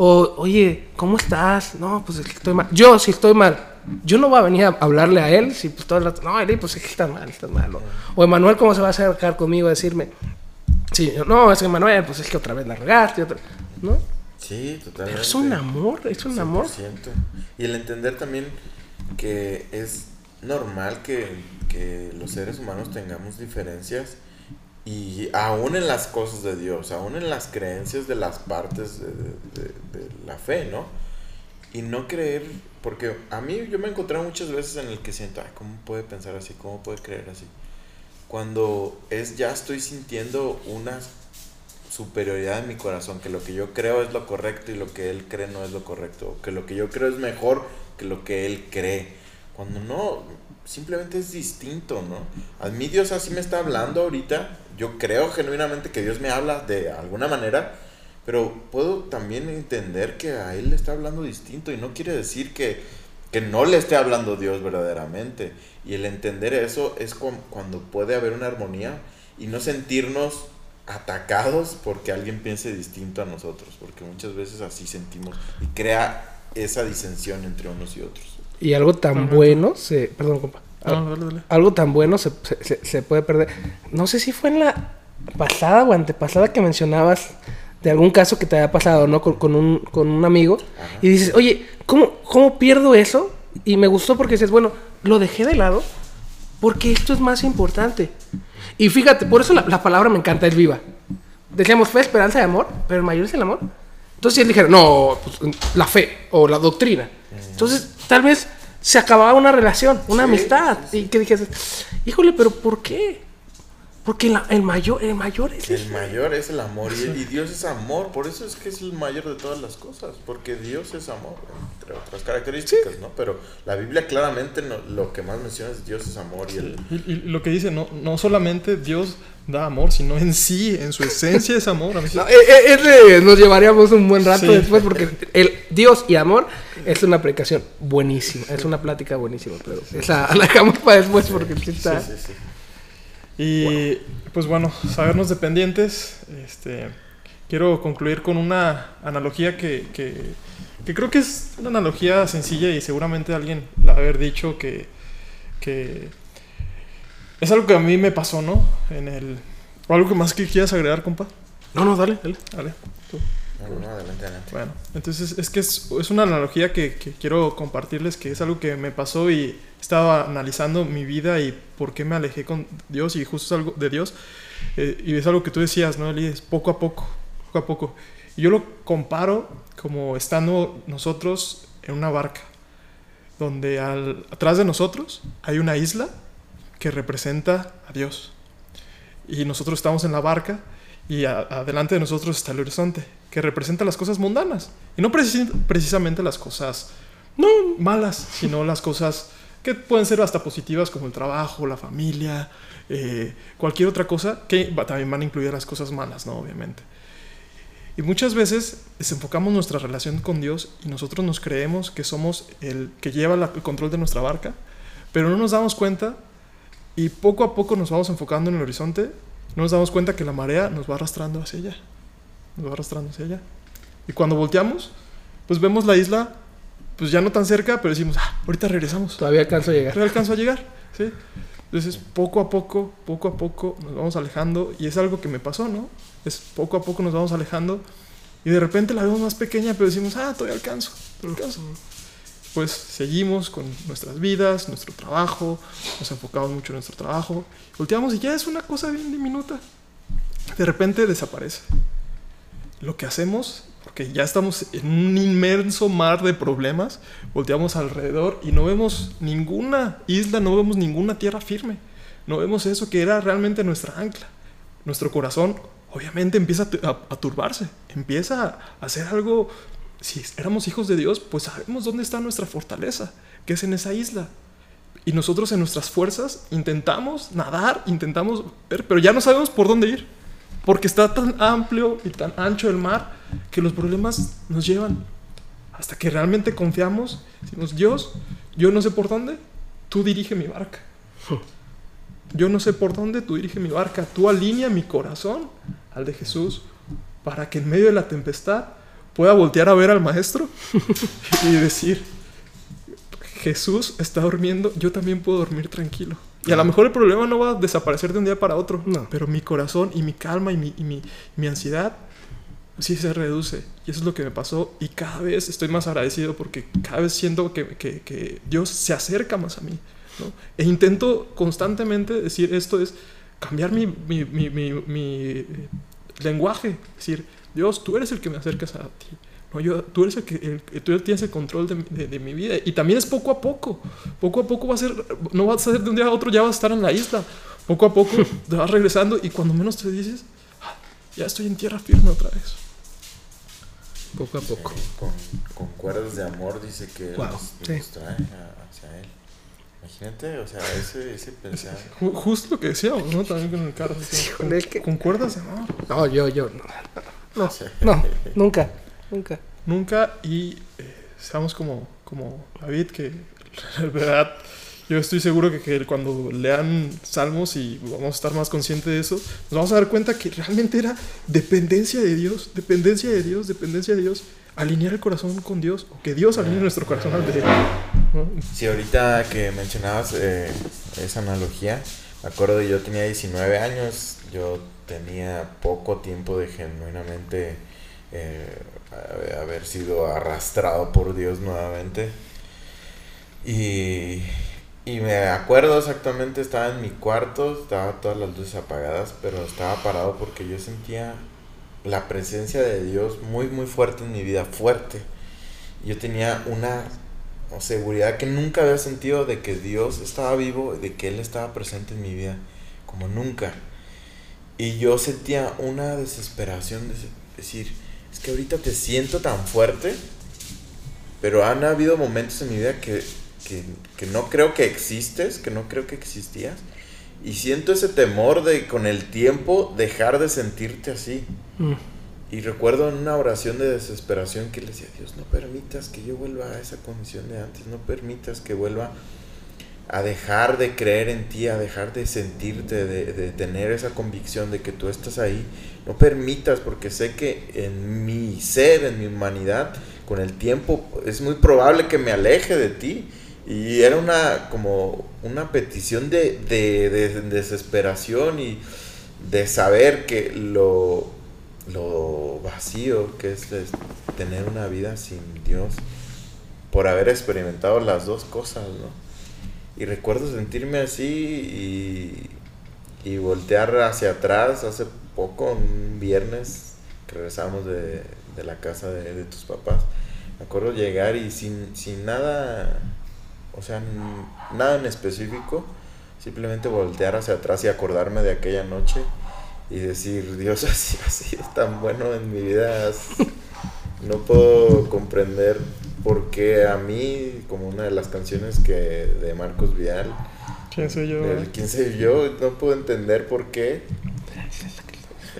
o, oye, ¿cómo estás? No, pues es que estoy mal. Yo, si estoy mal, yo no voy a venir a hablarle a él, si pues todo el rato, no, Eli, pues es que estás mal, estás mal. O, Emanuel, ¿cómo se va a acercar conmigo a decirme? Sí, yo, no, es que Emanuel, pues es que otra vez la regaste, otra, ¿no? Sí, totalmente. Pero es un amor, es un amor. 100%. Y el entender también que es normal que, que los seres humanos tengamos diferencias y aún en las cosas de Dios, aún en las creencias de las partes de, la fe, ¿no? Y no creer, porque a mí yo me encontré muchas veces en el que siento, ay, ¿cómo puede pensar así? ¿Cómo puede creer así? Cuando es ya estoy sintiendo una superioridad en mi corazón, que lo que yo creo es lo correcto y lo que él cree no es lo correcto, que lo que yo creo es mejor que lo que él cree. Cuando no, simplemente es distinto, ¿no? A mí Dios así me está hablando ahorita, yo creo genuinamente que Dios me habla de alguna manera, pero puedo también entender que a él le está hablando distinto y no quiere decir que, que no le esté hablando Dios verdaderamente. Y el entender eso es cu- cuando puede haber una armonía y no sentirnos atacados porque alguien piense distinto a nosotros, porque muchas veces así sentimos y crea esa disensión entre unos y otros. Y algo tan bueno se... Perdón, compa. No, dale, dale. algo tan bueno se, se- se- puede perder. No sé si fue en la pasada o antepasada que mencionabas de algún caso que te haya pasado, ¿no? Con, con un, con un amigo. Ajá. Y dices, oye, ¿cómo, ¿cómo pierdo eso? Y me gustó porque dices, bueno, lo dejé de lado porque esto es más importante. Y fíjate, por eso la, la palabra me encanta, es viva. Decíamos fe, esperanza y amor, pero el mayor es el amor. Entonces él dijera, no, pues, la fe o la doctrina. Entonces, tal vez se acababa una relación, una Sí, amistad. Y que dijese, híjole, pero ¿por qué? Porque la- el mayor, el mayor es El mayor es el amor y, y Dios es amor, por eso es que es el mayor de todas las cosas, porque Dios es amor, entre otras características, ¿no? Pero la Biblia claramente no- lo que más menciona es Dios es amor y el... Y, y lo que dice, no, no solamente Dios da amor, sino en sí, en su esencia es amor. A mí sí- No, e- e- ese nos llevaríamos un buen rato Sí. después porque el Dios y amor es una predicación buenísima, es una plática buenísima, pero esa la dejamos para después porque sí está... Sí, sí, sí. Y pues bueno, sabernos dependientes. Este, quiero concluir con una analogía que, que, que creo que es una analogía sencilla y seguramente alguien la haber dicho que, que es algo que a mí me pasó, ¿no? En el, o algo que más que quieras agregar, compa. No, no, dale, dale. Dale. tú. No, no, no, adelante, adelante. Bueno, entonces es que es, es una analogía que, que quiero compartirles, que es algo que me pasó y estaba analizando mi vida y por qué me alejé con Dios y justo es algo de Dios. eh, y es algo que tú decías, ¿no, Eli? Es poco a poco, poco a poco. Y yo lo comparo como estando nosotros en una barca, donde al- atrás de nosotros hay una isla que representa a Dios. Y nosotros estamos en la barca y a- adelante de nosotros está el horizonte, que representa las cosas mundanas. Y no preci- precisamente las cosas no malas, sino las cosas que pueden ser hasta positivas como el trabajo, la familia, eh, cualquier otra cosa, que va- también van a incluir las cosas malas, ¿no? Obviamente. Y muchas veces desenfocamos nuestra relación con Dios y nosotros nos creemos que somos el que lleva el control de nuestra barca, pero no nos damos cuenta y poco a poco nos vamos enfocando en el horizonte, no nos damos cuenta que la marea nos va arrastrando hacia allá, nos va arrastrando hacia allá. Y cuando volteamos, pues vemos la isla, pues ya no tan cerca, pero decimos, ah, ahorita regresamos, Todavía alcanzo a llegar. pero alcanzo a llegar, ¿sí? Entonces, poco a poco, poco a poco nos vamos alejando y es algo que me pasó, ¿no? Es poco a poco nos vamos alejando y de repente la vemos más pequeña, pero decimos, ah, todavía alcanzo, todavía alcanzo. Pues seguimos con nuestras vidas, nuestro trabajo, nos enfocamos mucho en nuestro trabajo, volteamos y ya es una cosa bien diminuta. De repente desaparece. Lo que hacemos, porque ya estamos en un inmenso mar de problemas, volteamos alrededor y no vemos ninguna isla, no vemos ninguna tierra firme. No vemos eso que era realmente nuestra ancla. Nuestro corazón obviamente empieza a turbarse, empieza a hacer algo. Si éramos hijos de Dios, pues sabemos dónde está nuestra fortaleza, que es en esa isla. Y nosotros en nuestras fuerzas intentamos nadar, intentamos ver, pero ya no sabemos por dónde ir. Porque está tan amplio y tan ancho el mar que los problemas nos llevan. Hasta que realmente confiamos, decimos, Dios, yo no sé por dónde, tú dirige mi barca. Yo no sé por dónde, tú dirige mi barca. Tú alinea mi corazón al de Jesús. para que en medio de la tempestad pueda voltear a ver al maestro y decir, Jesús está durmiendo, yo también puedo dormir tranquilo. Y a lo mejor el problema no va a desaparecer de un día para otro, No. pero mi corazón y mi calma y mi, y mi, mi ansiedad sí se reduce. Y eso es lo que me pasó y cada vez estoy más agradecido porque cada vez siento que, que- que Dios se acerca más a mí. ¿no? E intento constantemente decir esto es cambiar mi, mi, mi- mi- mi lenguaje. Decir, Dios, tú eres el que me acercas a ti. No, yo, tú eres el que el- tú tienes el control de, mi- de- de mi vida. Y también es poco a poco. Poco a poco va a ser, no va a ser de un día a otro, ya vas a estar en la isla. Poco a poco te vas regresando y cuando menos te dices, "Ah, ya estoy en tierra firme otra vez. Poco a poco. Sí, con, con cuerdas de amor dice que Wow, sí. trae a- hacia él. Imagínate, o sea, ese, ese pensar. Ju- justo lo que decíamos, ¿no? También con el carro. así, con, Híjole, es que- con cuerdas de amor. No, yo, yo. No, no, no, nunca, nunca. Nunca y eh, seamos como, como David, que en verdad yo estoy seguro que, que cuando lean Salmos y vamos a estar más conscientes de eso, nos vamos a dar cuenta que realmente era dependencia de Dios, dependencia de Dios, dependencia de Dios, alinear el corazón con Dios, o que Dios alinee nuestro corazón al de Él. ¿no? Sí, ahorita que mencionabas eh, esa analogía, me acuerdo yo tenía 19 años, yo tenía poco tiempo de genuinamente eh, haber- sido arrastrado por Dios nuevamente. Y, y me acuerdo exactamente, estaba en mi cuarto, estaba todas las luces apagadas, pero estaba parado porque yo sentía la presencia de Dios muy, muy fuerte en mi vida, fuerte. Yo tenía una seguridad que nunca había sentido de que Dios estaba vivo, de que Él estaba presente en mi vida, como nunca. Y yo sentía una desesperación de decir, es que ahorita te siento tan fuerte, pero han habido momentos en mi vida que, que, que no creo que existes, que no creo que existías. Y siento ese temor de con el tiempo dejar de sentirte así. Mm. Y recuerdo en una oración de desesperación que le decía, Dios, no permitas que yo vuelva a esa condición de antes, no permitas que vuelva a dejar de creer en ti, a dejar de sentirte, de, de tener esa convicción de que tú estás ahí. No permitas, porque sé que en mi ser, en mi humanidad, con el tiempo es muy probable que me aleje de ti. Y era una como una petición de, de- de desesperación y de saber que lo, lo vacío que es tener una vida sin Dios por haber experimentado las dos cosas, ¿no? Y recuerdo sentirme así y, y voltear hacia atrás hace poco, un viernes que regresamos de, de la casa de, de tus papás. Me acuerdo llegar y sin, sin nada, o sea, nada en específico, simplemente voltear hacia atrás y acordarme de aquella noche y decir, Dios así ha sido tan bueno en mi vida. No puedo comprender por qué a mí, como una de las canciones que de Marcos Vial, ¿Quién soy yo? el 15 yo, no puedo entender por qué.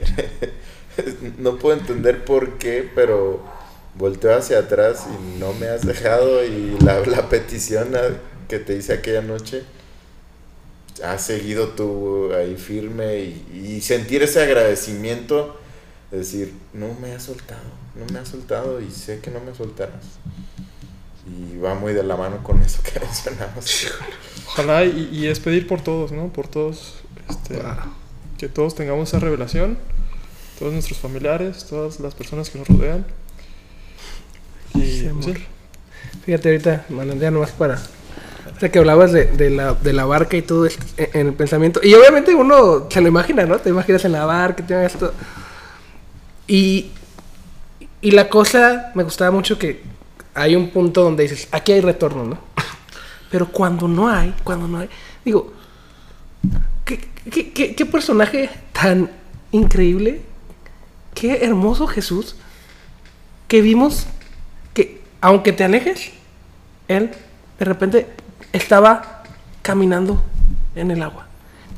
no puedo entender por qué, pero volteo hacia atrás y no me has dejado y la, la petición que te hice aquella noche has seguido tú ahí firme y, y sentir ese agradecimiento, de decir, no me has soltado, no me has soltado y sé que no me soltarás. Y va muy de la mano con eso que mencionamos. Ojalá y, y es pedir por todos, ¿no? Por todos, este, Wow. que todos tengamos esa revelación, todos nuestros familiares, todas las personas que nos rodean. Y Sí, Fíjate ahorita, Manuel, ya nomás para... O sea, que hablabas de, de la, de la barca y todo esto en, en el pensamiento. Y obviamente uno se lo imagina, ¿no? Te imaginas en la barca, te imaginas esto. Y, y la cosa, me gustaba mucho que hay un punto donde dices, aquí hay retorno, ¿no? Pero cuando no hay, cuando no hay, digo, ¿qué, qué, qué- qué personaje tan increíble? Qué hermoso Jesús que vimos que aunque te alejes, él de repente estaba caminando en el agua.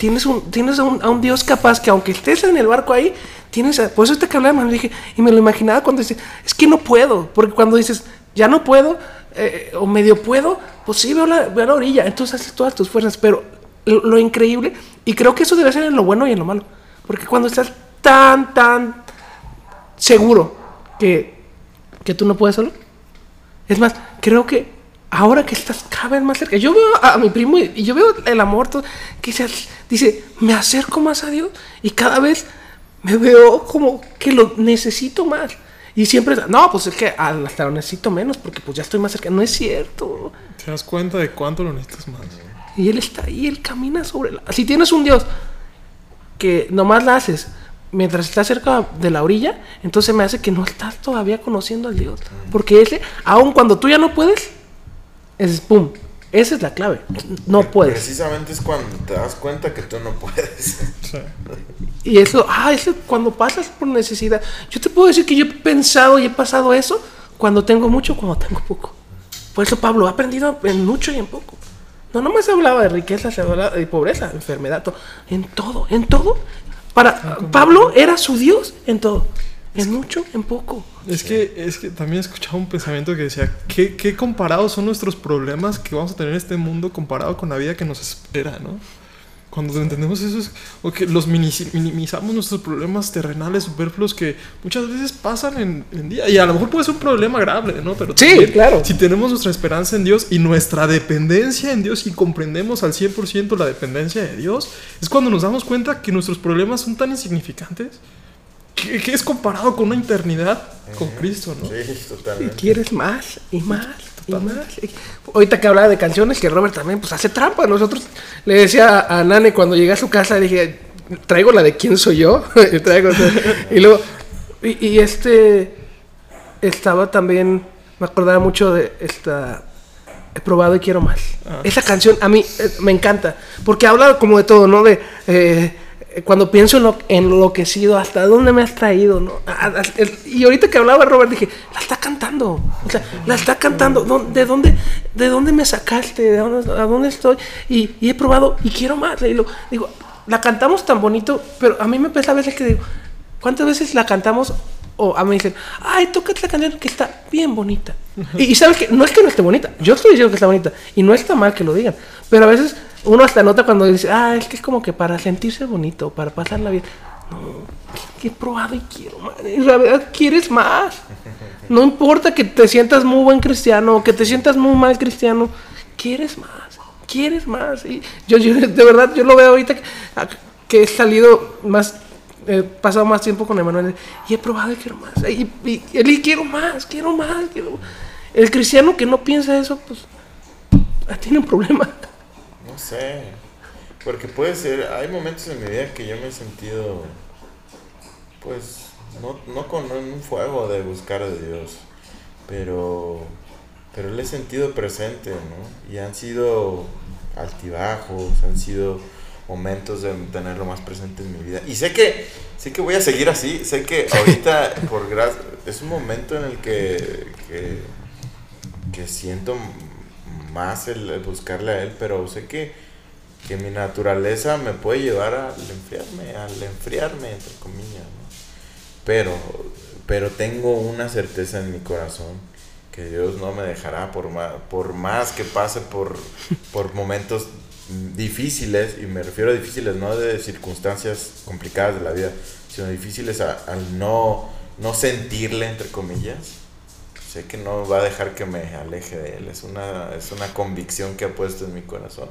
Tienes, un, tienes a, un, Dios capaz que aunque estés en el barco ahí, tienes... por eso este que hablaba, dije, y me lo imaginaba cuando dice, es que no puedo, porque cuando dices, ya no puedo, eh, o medio puedo, pues sí, veo la, veo la orilla, entonces haces todas tus fuerzas, pero lo, lo increíble, y creo que eso debe ser en lo bueno y en lo malo, porque cuando estás tan, tan seguro que, que tú no puedes solo. Es más, creo que ahora que estás cada vez más cerca, yo veo a, mi primo y, yo veo el amor todo, que se, dice, me acerco más a Dios y cada vez me veo como que lo necesito más. Y siempre, no, pues es que hasta lo necesito menos porque pues ya estoy más cerca. No es cierto. Te das cuenta de cuánto lo necesitas más. Y Él está ahí, Él camina sobre la... Si tienes un Dios que nomás la haces mientras estás cerca de la orilla, entonces me hace que no estás todavía conociendo al Dios. Porque ese, aun cuando tú ya no puedes, es pum. Esa es la clave. No puedes. Precisamente es cuando te das cuenta que tú no puedes. Y eso, ah, eso cuando pasas por necesidad. Yo te puedo decir que yo he pensado y he pasado eso cuando tengo mucho, cuando tengo poco. Por eso Pablo ha aprendido en mucho y en poco. No, no se hablaba de riqueza, se hablaba de pobreza, enfermedad, todo. en todo, en todo. Para Pablo era su Dios en todo. En mucho, en poco. Es que, es que también he escuchado un pensamiento que decía, ¿qué, ¿qué comparados son nuestros problemas que vamos a tener en este mundo comparado con la vida que nos espera, ¿no? Cuando entendemos eso es o que los minimizamos nuestros problemas terrenales superfluos que muchas veces pasan en, en, día. Y a lo mejor puede ser un problema grave, ¿no? Pero sí, claro. Si tenemos nuestra esperanza en Dios y nuestra dependencia en Dios y comprendemos al 100% la dependencia de Dios, es cuando nos damos cuenta que nuestros problemas son tan insignificantes que, que es comparado con una eternidad con Cristo, ¿no? Sí, totalmente. Y quieres más y más Ahorita que hablaba de canciones, que Robert también pues hace trampa. Nosotros le decía a Nane cuando llegué a su casa, le dije, traigo la de quién soy yo. y, luego, y, este estaba también, me acordaba mucho de esta he probado y quiero más. Ah. Esa canción a mí eh, me encanta, porque habla como de todo, ¿no? De eh, cuando pienso en lo enloquecido, hasta dónde me has traído, ¿no? Y ahorita que hablaba Robert, dije, la está cantando, o sea, la está cantando, ¿de dónde, de dónde me sacaste? ¿De dónde, ¿A dónde estoy? Y, he probado y quiero más. Y lo, digo, la cantamos tan bonito, pero a mí me pesa a veces que digo, ¿cuántas veces la cantamos? O a mí me dicen, ay, toca la canción que está bien bonita. Y, y sabes que no es que no esté bonita, yo estoy diciendo que está bonita, y no está mal que lo digan, pero a veces uno hasta nota cuando dice, ah, es que es como que para sentirse bonito, para pasarla bien. No, que he probado y quiero más. En realidad quieres más. No importa que te sientas muy buen cristiano que te sientas muy mal cristiano, quieres más, quieres más. Y yo, de verdad, yo lo veo ahorita que, he salido más, he pasado más tiempo con Emanuel y he probado y quiero más. Y, y, quiero más, quiero más, El cristiano que no piensa eso, pues tiene un problema. Sé. Porque puede ser, hay momentos en mi vida que yo me he sentido, pues, no, no con un fuego de buscar a Dios, pero, pero le he sentido presente, ¿no? Y han sido altibajos, han sido momentos de tenerlo más presente en mi vida. Y sé que, sé que voy a seguir así, sé que ahorita, por gracia, es un momento en el que, que, que siento más el, buscarle a Él, pero sé que, que, mi naturaleza me puede llevar al enfriarme, al enfriarme, entre comillas, Pero, pero tengo una certeza en mi corazón que Dios no me dejará por más, por más que pase por, por momentos difíciles, y me refiero a difíciles no de circunstancias complicadas de la vida, sino difíciles al no, no sentirle, entre comillas sé que no va a dejar que me aleje de él. Es una, es una convicción que ha puesto en mi corazón.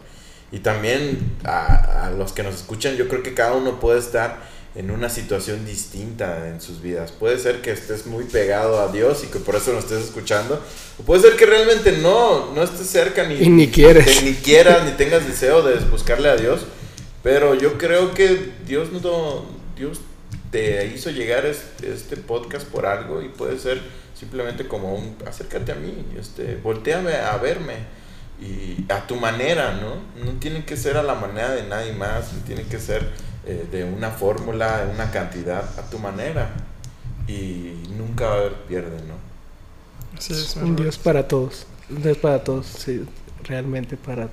Y también a, a, los que nos escuchan, yo creo que cada uno puede estar en una situación distinta en sus vidas. Puede ser que estés muy pegado a Dios y que por eso nos estés escuchando. O puede ser que realmente no, no estés cerca ni, ni quieres. Ni, quieras, ni tengas deseo de buscarle a Dios. Pero yo creo que Dios, no, Dios te hizo llegar este, este podcast por algo y puede ser Simplemente como un, acércate a mí, este, volteame a verme y a tu manera, ¿no? No tiene que ser a la manera de nadie más, tiene que ser eh, de una fórmula, de una cantidad, a tu manera. Y nunca va a haber pierde, ¿no? un Dios para todos, un Dios para todos, sí, realmente para...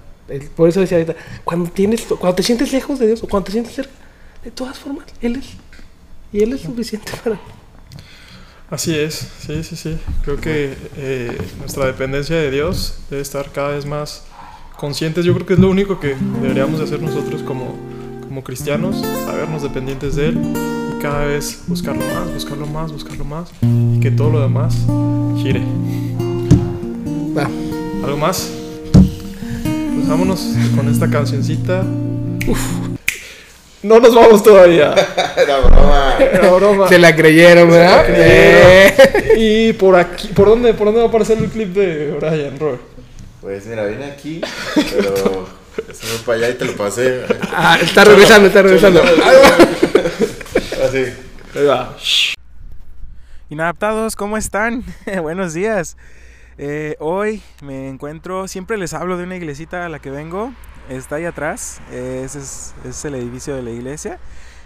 Por eso decía ahorita, cuando, tienes, cuando te sientes lejos de Dios o cuando te sientes cerca, de todas formas, Él es. Y Él es suficiente para... Así es, sí, sí, sí. Creo que eh, nuestra dependencia de Dios debe estar cada vez más conscientes. Yo creo que es lo único que deberíamos de hacer nosotros como, como cristianos, sabernos dependientes de Él y cada vez buscarlo más, buscarlo más, buscarlo más y que todo lo demás gire. Va. ¿Algo más? Pues vámonos con esta cancioncita. No nos vamos todavía. Era broma. Era broma. Se la creyeron, ¿verdad? Se la creyeron. Eh. Y por aquí, ¿por dónde, por dónde va a aparecer el clip de Brian, Robert? Pues mira, vine aquí, pero se fue para allá y te lo pasé. Ah, está regresando, está regresando. Así. Ahí va. Inadaptados, ¿cómo están? Buenos días. Eh, hoy me encuentro, siempre les hablo de una iglesita a la que vengo, está ahí atrás, ese es, el edificio de la iglesia.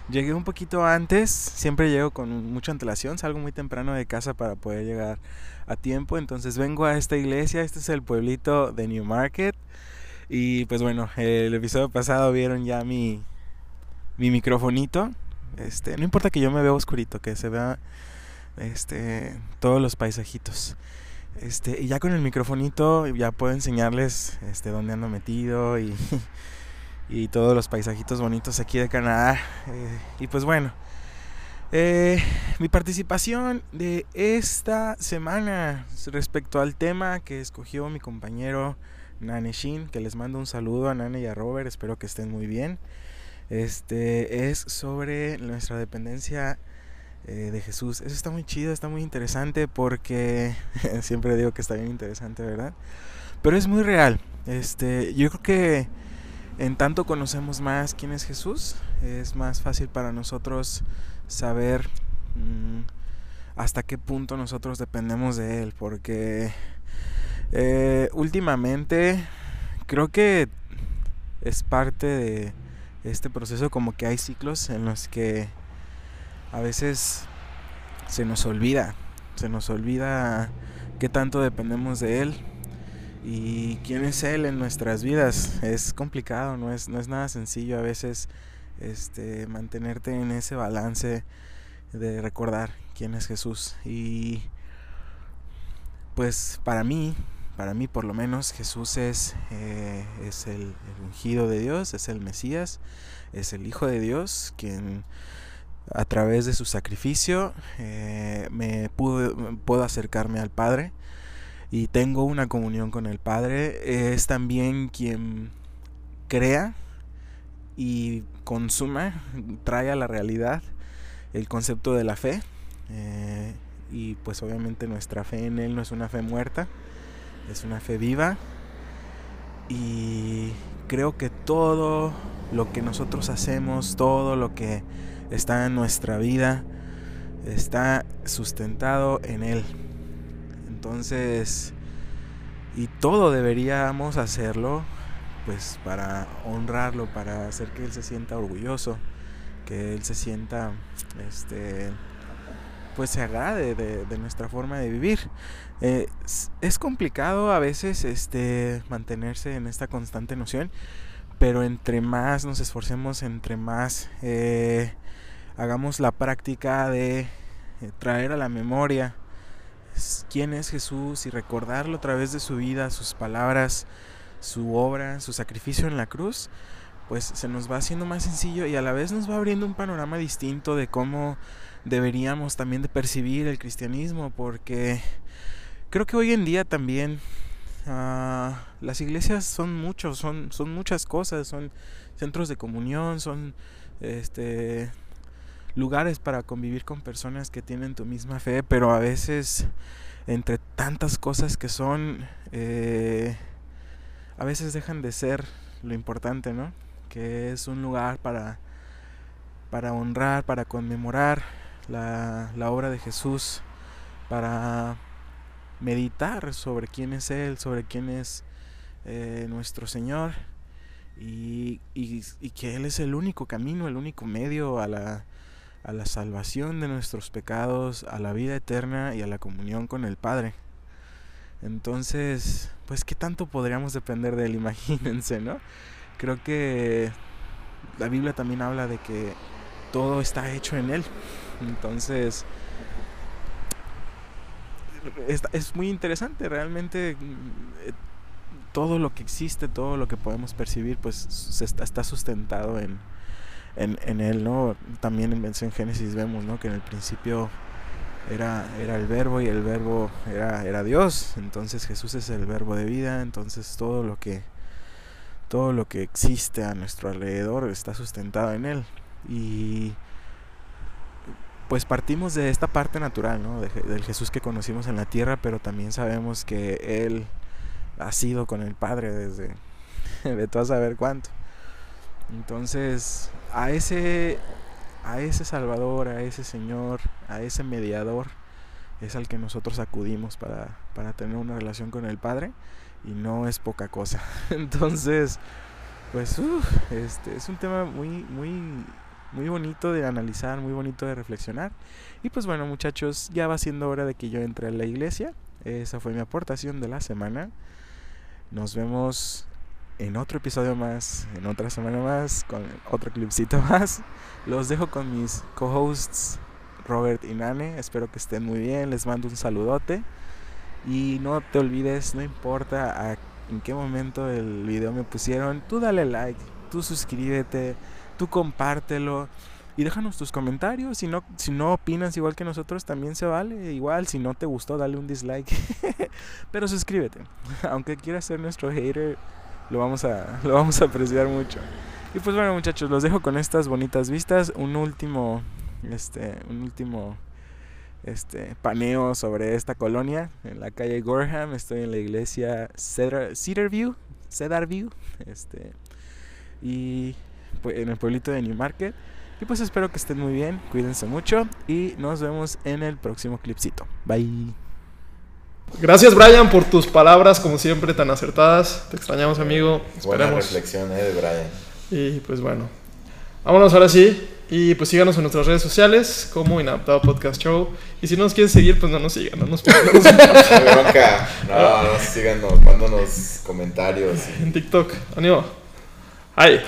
Llegué un poquito antes, siempre llego con mucha antelación, salgo muy temprano de casa para poder llegar a tiempo, entonces vengo a esta iglesia, este es el pueblito de New Market y pues bueno, el episodio pasado vieron ya mi, mi microfonito, este, no importa que yo me vea oscurito, que se vea este, todos los paisajitos. Este, y ya con el microfonito ya puedo enseñarles este, dónde ando metido y, y todos los paisajitos bonitos aquí de Canadá. Eh, y pues bueno, eh, mi participación de esta semana respecto al tema que escogió mi compañero Nane Shin, que les mando un saludo a Nane y a Robert, espero que estén muy bien. Este es sobre nuestra dependencia eh, de Jesús. Eso está muy chido, está muy interesante porque siempre digo que está bien interesante, ¿verdad? Pero es muy real. Este, yo creo que en tanto conocemos más quién es Jesús, es más fácil para nosotros saber mm, hasta qué punto nosotros dependemos de Él, porque eh, últimamente creo que es parte de este proceso como que hay ciclos en los que a veces se nos olvida, se nos olvida qué tanto dependemos de Él y quién es Él en nuestras vidas. Es complicado, no es, no es nada sencillo a veces este, mantenerte en ese balance de recordar quién es Jesús. Y pues para mí, para mí por lo menos, Jesús es, eh, es el, el ungido de Dios, es el Mesías, es el Hijo de Dios, quien a través de su sacrificio eh, me puedo acercarme al Padre y tengo una comunión con el Padre. Es también quien crea y consuma, trae a la realidad el concepto de la fe. Eh, y pues obviamente nuestra fe en Él no es una fe muerta, es una fe viva. Y creo que todo lo que nosotros hacemos, todo lo que está en nuestra vida, está sustentado en Él. Entonces, y todo deberíamos hacerlo, pues para honrarlo, para hacer que Él se sienta orgulloso, que Él se sienta, este, pues se agrade de, nuestra forma de vivir. Eh, es, es complicado a veces, este, mantenerse en esta constante noción, pero entre más nos esforcemos, entre más eh, hagamos la práctica de eh, traer a la memoria quién es Jesús y recordarlo a través de su vida, sus palabras, su obra, su sacrificio en la cruz, pues se nos va haciendo más sencillo y a la vez nos va abriendo un panorama distinto de cómo deberíamos también de percibir el cristianismo, porque creo que hoy en día también uh, las iglesias son muchos, son, son muchas cosas, son centros de comunión, son este lugares para convivir con personas que tienen tu misma fe, pero a veces entre tantas cosas que son, eh, a veces dejan de ser lo importante, ¿no? Que es un lugar para, para honrar, para conmemorar la, la obra de Jesús, para meditar sobre quién es Él, sobre quién es eh, nuestro Señor y, y, y, que Él es el único camino, el único medio a la, a la salvación de nuestros pecados, a la vida eterna y a la comunión con el Padre. Entonces, pues qué tanto podríamos depender de Él, imagínense, ¿no? Creo que la Biblia también habla de que todo está hecho en Él. Entonces, es, muy interesante, realmente todo lo que existe, todo lo que podemos percibir, pues está, está sustentado en, en, en él, ¿no? También en, en Génesis vemos, ¿no? Que en el principio era, era el verbo y el verbo era, era Dios. Entonces Jesús es el verbo de vida. Entonces todo lo que todo lo que existe a nuestro alrededor está sustentado en él. Y pues partimos de esta parte natural, ¿no? De, del Jesús que conocimos en la tierra, pero también sabemos que Él ha sido con el Padre desde de a saber cuánto. Entonces, a ese, a ese Salvador, a ese Señor, a ese mediador, es al que nosotros acudimos para, para tener una relación con el Padre y no es poca cosa. Entonces, pues uf, este es un tema muy muy muy bonito de analizar, muy bonito de reflexionar. Y pues bueno, muchachos, ya va siendo hora de que yo entre a la iglesia. Esa fue mi aportación de la semana. Nos vemos en otro episodio más, en otra semana más, con otro clipcito más. Los dejo con mis co-hosts Robert y Nane. Espero que estén muy bien. Les mando un saludote. Y no te olvides, no importa a, en qué momento del video me pusieron, tú dale like, tú suscríbete, tú compártelo y déjanos tus comentarios. Si no, si no opinas igual que nosotros, también se vale. Igual, si no te gustó, dale un dislike. Pero suscríbete. Aunque quieras ser nuestro hater, lo vamos a, lo vamos a apreciar mucho. Y pues bueno, muchachos, los dejo con estas bonitas vistas. Un último, este, un último este paneo sobre esta colonia en la calle Gorham. Estoy en la iglesia Cedar, Cedarview, Cedarview, este y en el pueblito de Newmarket. Y pues espero que estén muy bien, cuídense mucho y nos vemos en el próximo clipcito. Bye. Gracias Brian por tus palabras como siempre tan acertadas. Te extrañamos amigo. Buena Esperemos. reflexión eh, de Brian. Y pues bueno. Vámonos ahora sí. Y pues síganos en nuestras redes sociales como Inadaptado Podcast Show. Y si no nos quieren seguir, pues no nos sigan. No nos, no nos- No. No, síganos, mándanos comentarios. y- en TikTok. Ánimo. Ay.